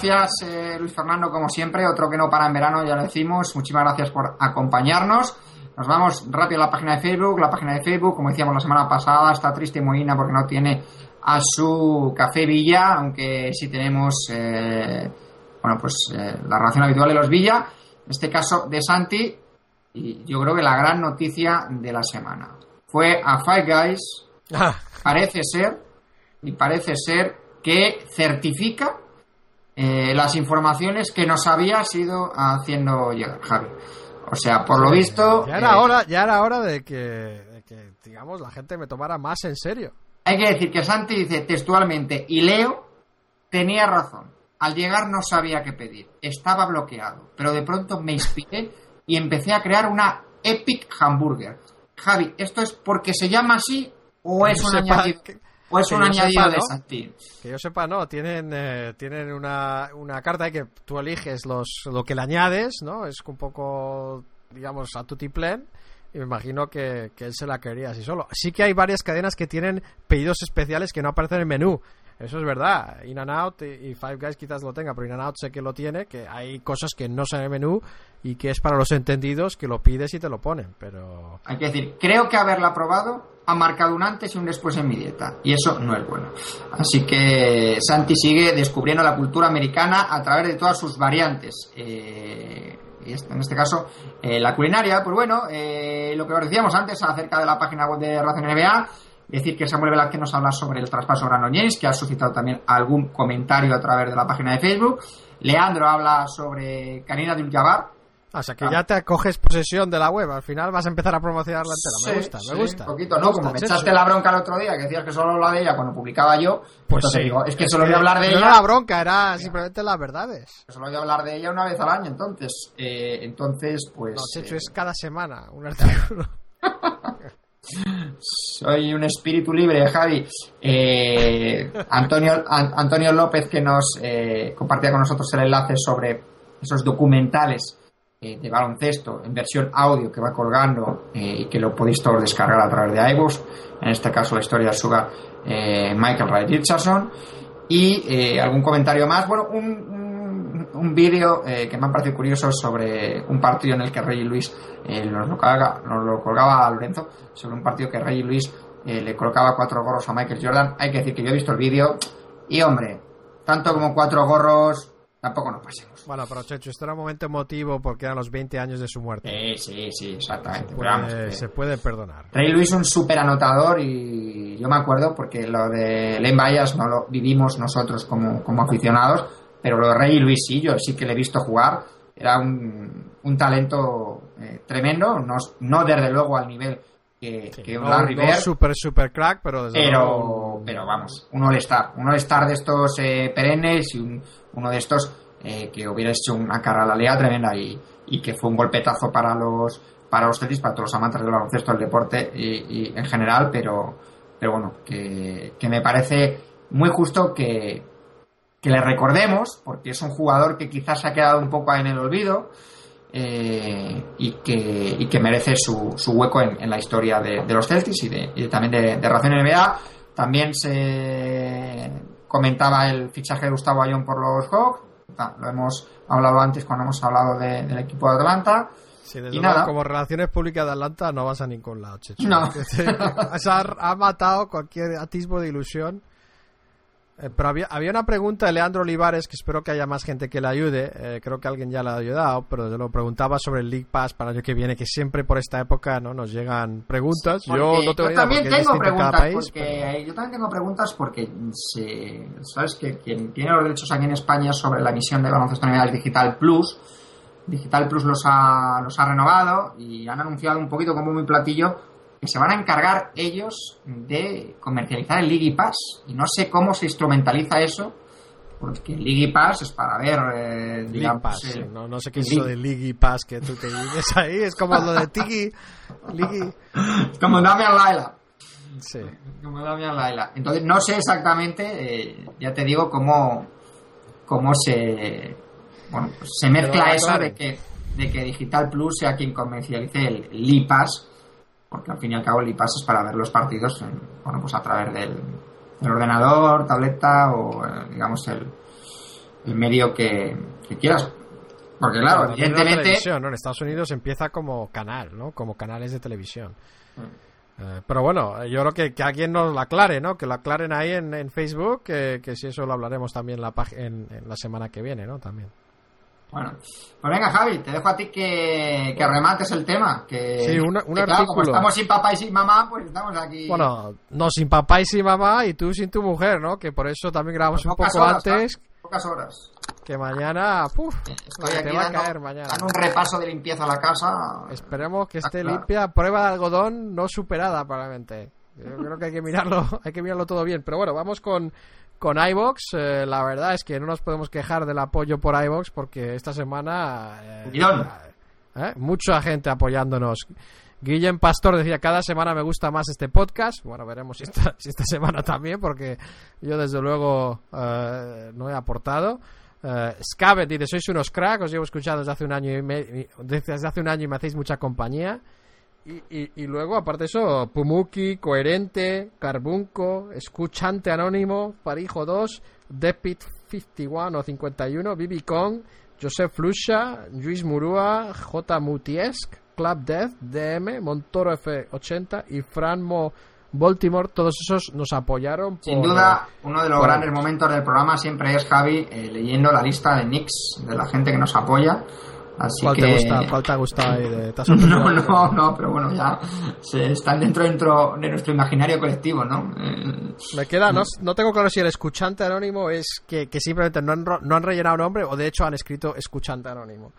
Gracias eh, Luis Fernando, como siempre, otro que no para en verano, ya lo decimos, muchísimas gracias por acompañarnos. Nos vamos rápido a la página de Facebook, la página de Facebook, como decíamos la semana pasada, está triste Moina porque no tiene a su Café Villa, aunque sí tenemos, eh, bueno, pues eh, la relación habitual de los Villa, en este caso de Santi, y yo creo que la gran noticia de la semana. Fue a Five Guys, Ah, parece ser, y parece ser que certifica eh, las informaciones que nos había sido haciendo llegar, Javi. O sea, por lo visto, ya era eh, hora, ya era hora de que, de que, digamos, la gente me tomara más en serio. hay que decir que Santi dice textualmente, y Leo tenía razón. Al llegar no sabía qué pedir, estaba bloqueado, pero de pronto me inspiré y empecé a crear una Epic Hamburger. Javi, ¿esto es porque se llama así o Que es un añadido, que- o es que un añadido sepa, de ¿no? Santi? Que yo sepa, no, tienen, eh, tienen una, una carta que tú eliges los, lo que le añades, ¿no? Es un poco, digamos, a tutiplén. Y me imagino que, que él se la quería así solo. Sí que hay varias cadenas que tienen pedidos especiales que no aparecen en el menú. Eso es verdad. In and Out y, Five Guys quizás lo tenga, pero In and Out sé que lo tiene, que hay cosas que no son en el menú y que es para los entendidos que lo pides y te lo ponen. Pero Hay que decir, creo que haberla probado ha marcado un antes y un después en mi dieta. Y eso no es bueno. Así que Santi sigue descubriendo la cultura americana a través de todas sus variantes. Eh, este- en este caso, eh, la culinaria, pues bueno, eh, lo que os decíamos antes acerca de la página web de Razón NBA, decir que Samuel Velázquez nos habla sobre el traspaso de James, que ha suscitado también algún comentario a través de la página de Facebook. Leandro habla sobre Karina Abdul-Jabbar, O sea que Ah. ya te acoges posesión de la web. Al final vas a empezar a promocionarla entera. Me Sí, gusta, sí, me gusta. Un poquito, Me ¿no? gusta, Como me echaste la bronca el otro día, que decías que solo hablaba de ella cuando publicaba yo, pues entonces digo, es que solo voy a hablar de no ella. era la bronca, era simplemente las verdades. Solo voy a hablar de ella una vez al año, entonces. Eh, entonces, pues. No, Chechu, eh, es cada semana un artículo. soy un espíritu libre, Javi. Eh, Antonio, An- Antonio López, que nos eh, compartía con nosotros el enlace sobre esos documentales eh, de baloncesto en versión audio que va colgando y que lo podéis todos descargar a través de iVoox. En este caso, la historia de Sugar Michael Ray Richardson. Y algún comentario más. Bueno, un, un, un vídeo eh, que me ha parecido curioso sobre un partido en el que Rey Luis eh, nos, lo colgaba, nos lo colgaba a Lorenzo. Sobre un partido que Rey Luis eh, le colocaba cuatro gorros a Michael Jordan. Hay que decir que yo he visto el vídeo y, hombre, tanto como cuatro gorros tampoco nos pasemos. Bueno, pero Chechu, esto era un momento emotivo porque eran los 20 años de su muerte. Sí, sí, sí, exactamente. Puede- vamos, se puede perdonar. Ray Luis un súper anotador y yo me acuerdo porque lo de Lane Bayas no lo vivimos nosotros como, como aficionados, pero lo de Ray Luis sí, yo sí que le he visto jugar. Era un, un talento eh, tremendo, no, no desde luego al nivel que, que un no, Larry no Bird, super, super crack, pero desde pero, luego- pero vamos, un All-Star. Un All-Star de estos eh, perennes y un- uno de estos eh, que hubiera hecho una carralea tremenda y, y que fue un golpetazo para los para los Celtics, para todos los amantes del baloncesto, del deporte y, y en general, pero, pero bueno, que, que me parece muy justo que, que le recordemos, porque es un jugador que quizás se ha quedado un poco en el olvido eh, y, que, y que merece su, su hueco en, en la historia de, de los Celtics y, de, y también de, de Ración NBA. También se comentaba el fichaje de Gustavo Ayón por los Hawks. Lo hemos hablado antes cuando hemos hablado de- del equipo de Atlanta. Sí, y nada. como relaciones públicas de Atlanta no vas a ningún lado, Chechu. No. Ha matado cualquier atisbo de ilusión. Eh, pero había, había una pregunta de Leandro Olivares, que espero que haya más gente que le ayude. eh, creo que alguien ya le ha ayudado, pero desde luego preguntaba sobre el League Pass para el año que viene, que siempre por esta época no nos llegan preguntas. Yo no tengo idea también es tengo preguntas país. porque yo también tengo preguntas porque se- sabes que quien tiene los derechos aquí en España sobre la emisión de baloncesto nivel Digital Plus Digital Plus los ha, los ha renovado y han anunciado un poquito como muy platillo que se van a encargar ellos de comercializar el League Pass y no sé cómo se instrumentaliza eso porque el League Pass es para ver eh, digamos, Pass, el- sí, no, no sé qué es League- eso de League Pass que tú te dices ahí, es como lo de Tiki. League. como Damian Laila Sí. como Damian Laila. Entonces no sé exactamente, eh, ya te digo, cómo, cómo se bueno, pues se mezcla eso de que, de que Digital Plus sea quien comercialice el LIPAS, porque al fin y al cabo el LIPAS es para ver los partidos en- bueno, pues a través del, del ordenador, tableta o eh, digamos el, el medio que, que quieras. Porque claro, evidentemente ¿no? En Estados Unidos empieza como canal, ¿no? Como canales de televisión. Eh, pero bueno, yo creo que, que alguien nos lo aclare, ¿no? Que lo aclaren ahí en, en Facebook, que, que si eso lo hablaremos también la en, en la semana que viene, ¿no? También. Bueno, pues venga Javi, te dejo a ti que, que remates el tema. Que, Sí, un que, claro, como estamos sin papá y sin mamá, pues estamos aquí. Bueno, no sin papá y sin mamá y tú sin tu mujer, ¿no? Que por eso también grabamos un pocas poco horas, antes, Pocas horas. que mañana, ¡puf! Estoy aquí te va a caer mañana. dando un repaso de limpieza a la casa. Esperemos que esté Ah, claro. limpia, prueba de algodón no superada probablemente. Yo creo que hay que mirarlo, hay que mirarlo todo bien. Pero bueno, vamos con, con iVox. Eh, la verdad es que no nos podemos quejar del apoyo por iVox porque esta semana eh, eh, mucha gente apoyándonos. Guillem Pastor decía, cada semana me gusta más este podcast. Bueno, veremos si esta, si esta semana también, porque yo desde luego eh, no he aportado. Eh, Scavet dice, sois unos cracks, os llevo escuchando desde hace un año y me- desde hace un año y me hacéis mucha compañía. Y, y- y luego, aparte de eso, Pumuki, Coherente, Carbunco, Escuchante Anónimo, Parijo 2, Depit 51 o 51, Bibi Kong, Joseph Lusha, Luis Murúa, J. Mutiesk, Club Death, DM, Montoro F80 y Franmo Baltimore, todos esos nos apoyaron. Sin duda, uno de los por- grandes momentos del programa siempre es Javi eh, leyendo la lista de nicks de la gente que nos apoya. Así ¿Cuál que... te gusta? ¿Cuál te ha gustado ahí? De, ¿te? No, no, no, pero bueno, ya se están dentro, dentro de nuestro imaginario colectivo, ¿no? Eh, Me queda, no, no tengo claro si el escuchante anónimo es que, que simplemente no han, no han rellenado nombre o de hecho han escrito escuchante anónimo.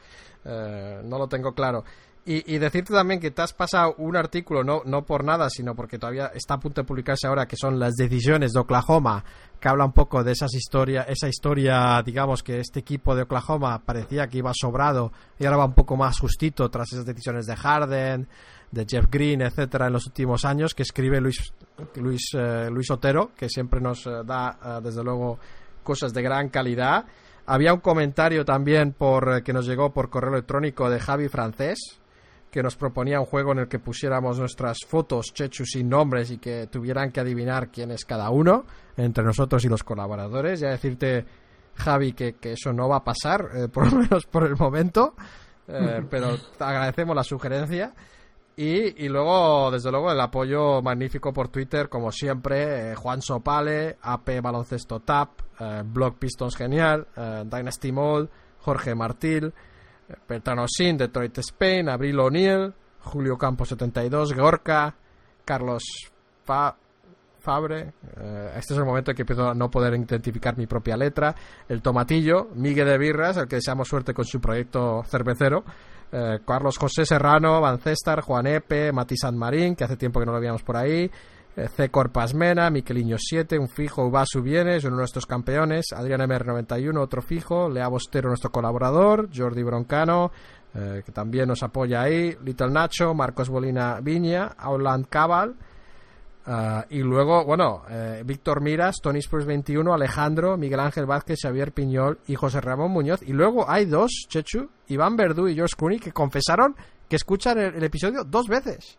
Eh, no lo tengo claro. Y, decirte también que te has pasado un artículo, no, no por nada, sino porque todavía está a punto de publicarse ahora, que son las decisiones de Oklahoma, que habla un poco de esas historia, esa historia, digamos, que este equipo de Oklahoma parecía que iba sobrado y ahora va un poco más justito tras esas decisiones de Harden, de Jeff Green, etcétera, en los últimos años, que escribe Luis, Luis, eh, Luis Otero, que siempre nos eh, da, eh, desde luego, cosas de gran calidad. Había un comentario también por que nos llegó por correo electrónico de Javi Francés, que nos proponía un juego en el que pusiéramos nuestras fotos, Chechu, sin nombres y que tuvieran que adivinar quién es cada uno, entre nosotros y los colaboradores. Ya decirte, Javi, que, que eso no va a pasar, eh, por lo menos por el momento, eh, pero agradecemos la sugerencia. Y, y luego, desde luego, el apoyo magnífico por Twitter, como siempre, eh, Juan Sopale, AP Baloncesto Tap, Blog Pistons Genial, Dynasty Mall, Jorge Martil, Bertrano Sin, Detroit Spain, Abril O'Neill, Julio Campos 72, Gorka, Carlos Fa- Fabre, eh, este es el momento en que empiezo a no poder identificar mi propia letra, el Tomatillo, Miguel de Birras, al que deseamos suerte con su proyecto cervecero, eh, Carlos José Serrano, Van Cestar, Juan Epe, Mati San Marín, que hace tiempo que no lo veíamos por ahí, C. Corpasmena, Miqueliño 7, un fijo, Ubasu Vienes, uno de nuestros campeones, Adrián MR91, otro fijo, Lea Bostero, nuestro colaborador, Jordi Broncano, eh, que también nos apoya ahí, Little Nacho, Marcos Bolina Viña, Auland Cabal, Ah, y luego, bueno, eh, Víctor Miras, Tony Spurs 21, Alejandro, Miguel Ángel Vázquez, Xavier Piñol y José Ramón Muñoz. Y luego hay dos, Chechu, Iván Verdú y George Clooney, que confesaron que escuchan el episodio dos veces.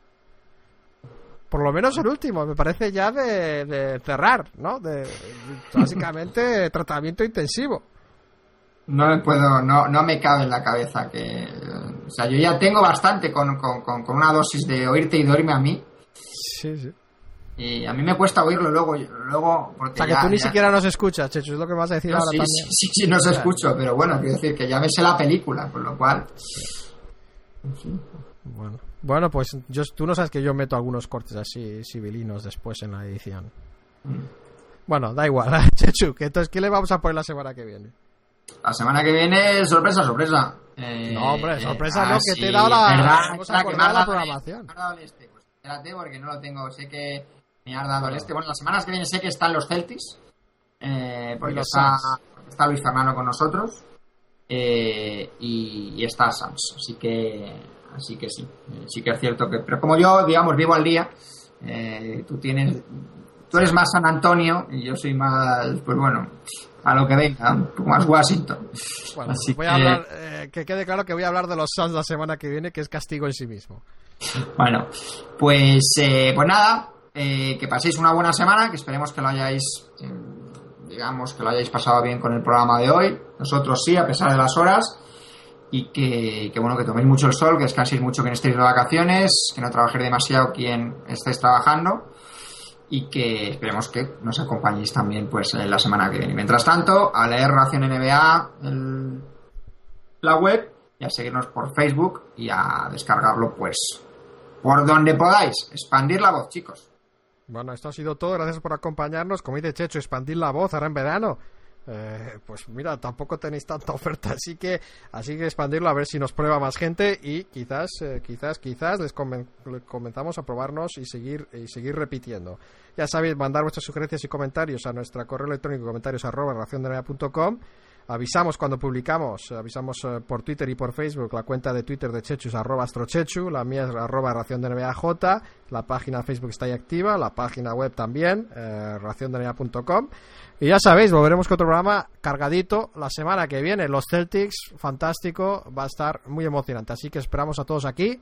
Por lo menos el último, me parece ya de, de cerrar, ¿no? De, básicamente tratamiento intensivo. No me puedo, no, no me cabe en la cabeza que. O sea, yo ya tengo bastante con, con, con, con una dosis de oírte y dormirme a mí. Sí, sí. Y a mí me cuesta oírlo luego. luego porque O sea, que ya- tú ni ya- siquiera nos escuchas, Chechu, es lo que vas a decir No, ahora sí, también. sí, sí, sí, no se escucho, pero bueno, quiero decir que ya me sé la película, por lo cual. Bueno, bueno pues yo, tú no sabes que yo meto algunos cortes así civilinos después en la edición. Bueno, da igual, Chechu, que entonces, ¿qué le vamos a poner la semana que viene? La semana que viene, sorpresa, sorpresa. Eh, No, hombre, eh, sorpresa ah, no, que sí, te he dado la- verdad, vamos a que acordar me has la dado- programación. me has dado el este. Pues espérate, porque no lo tengo. Sé que me has dado el este. Bueno, las semanas que vienen sé que están los Celtics. Eh, porque los está, está Luis Fernando con nosotros. eh, y, y está Sams. Así que, así que sí. eh, sí que es cierto que. Pero como yo, digamos, vivo al día, eh, tú tienes. Tú eres más San Antonio y yo soy más, pues bueno, a lo que venga, un poco más Washington. Bueno, Así voy a que- hablar, eh, que quede claro que voy a hablar de los Suns la semana que viene, que es castigo en sí mismo. Bueno, pues, eh, pues nada, que paséis una buena semana, que esperemos que lo hayáis, digamos, que lo hayáis pasado bien con el programa de hoy. Nosotros sí, a pesar de las horas. Y que, bueno, que toméis mucho el sol, que descanséis mucho quien estéis de vacaciones, que no trabajéis demasiado quien estéis trabajando. Y que esperemos que nos acompañéis también pues eh, la semana que viene. Mientras tanto, a leer Ración NBA, el- la web, y a seguirnos por Facebook y a descargarlo pues por donde podáis. Expandir la voz, chicos. Bueno, esto ha sido todo. Gracias por acompañarnos. Como dice Checho, expandir la voz ahora en verano. Eh, pues mira, tampoco tenéis tanta oferta, así que así que expandirlo a ver si nos prueba más gente y quizás, eh, quizás, quizás les, comenzamos a probarnos y seguir y seguir repitiendo. Ya sabéis, mandar vuestras sugerencias y comentarios a nuestra correo electrónico comentarios arroba raciondenea.com. Avisamos cuando publicamos, avisamos eh, por Twitter y por Facebook, la cuenta de Twitter de Chechu es arroba astrochechu, la mía es arroba ración de la página Facebook está ahí activa, la página web también, eh. Y ya sabéis, volveremos con otro programa cargadito la semana que viene. Los Celtics, fantástico, va a estar muy emocionante. Así que esperamos a todos aquí.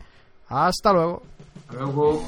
Hasta luego. Hasta luego.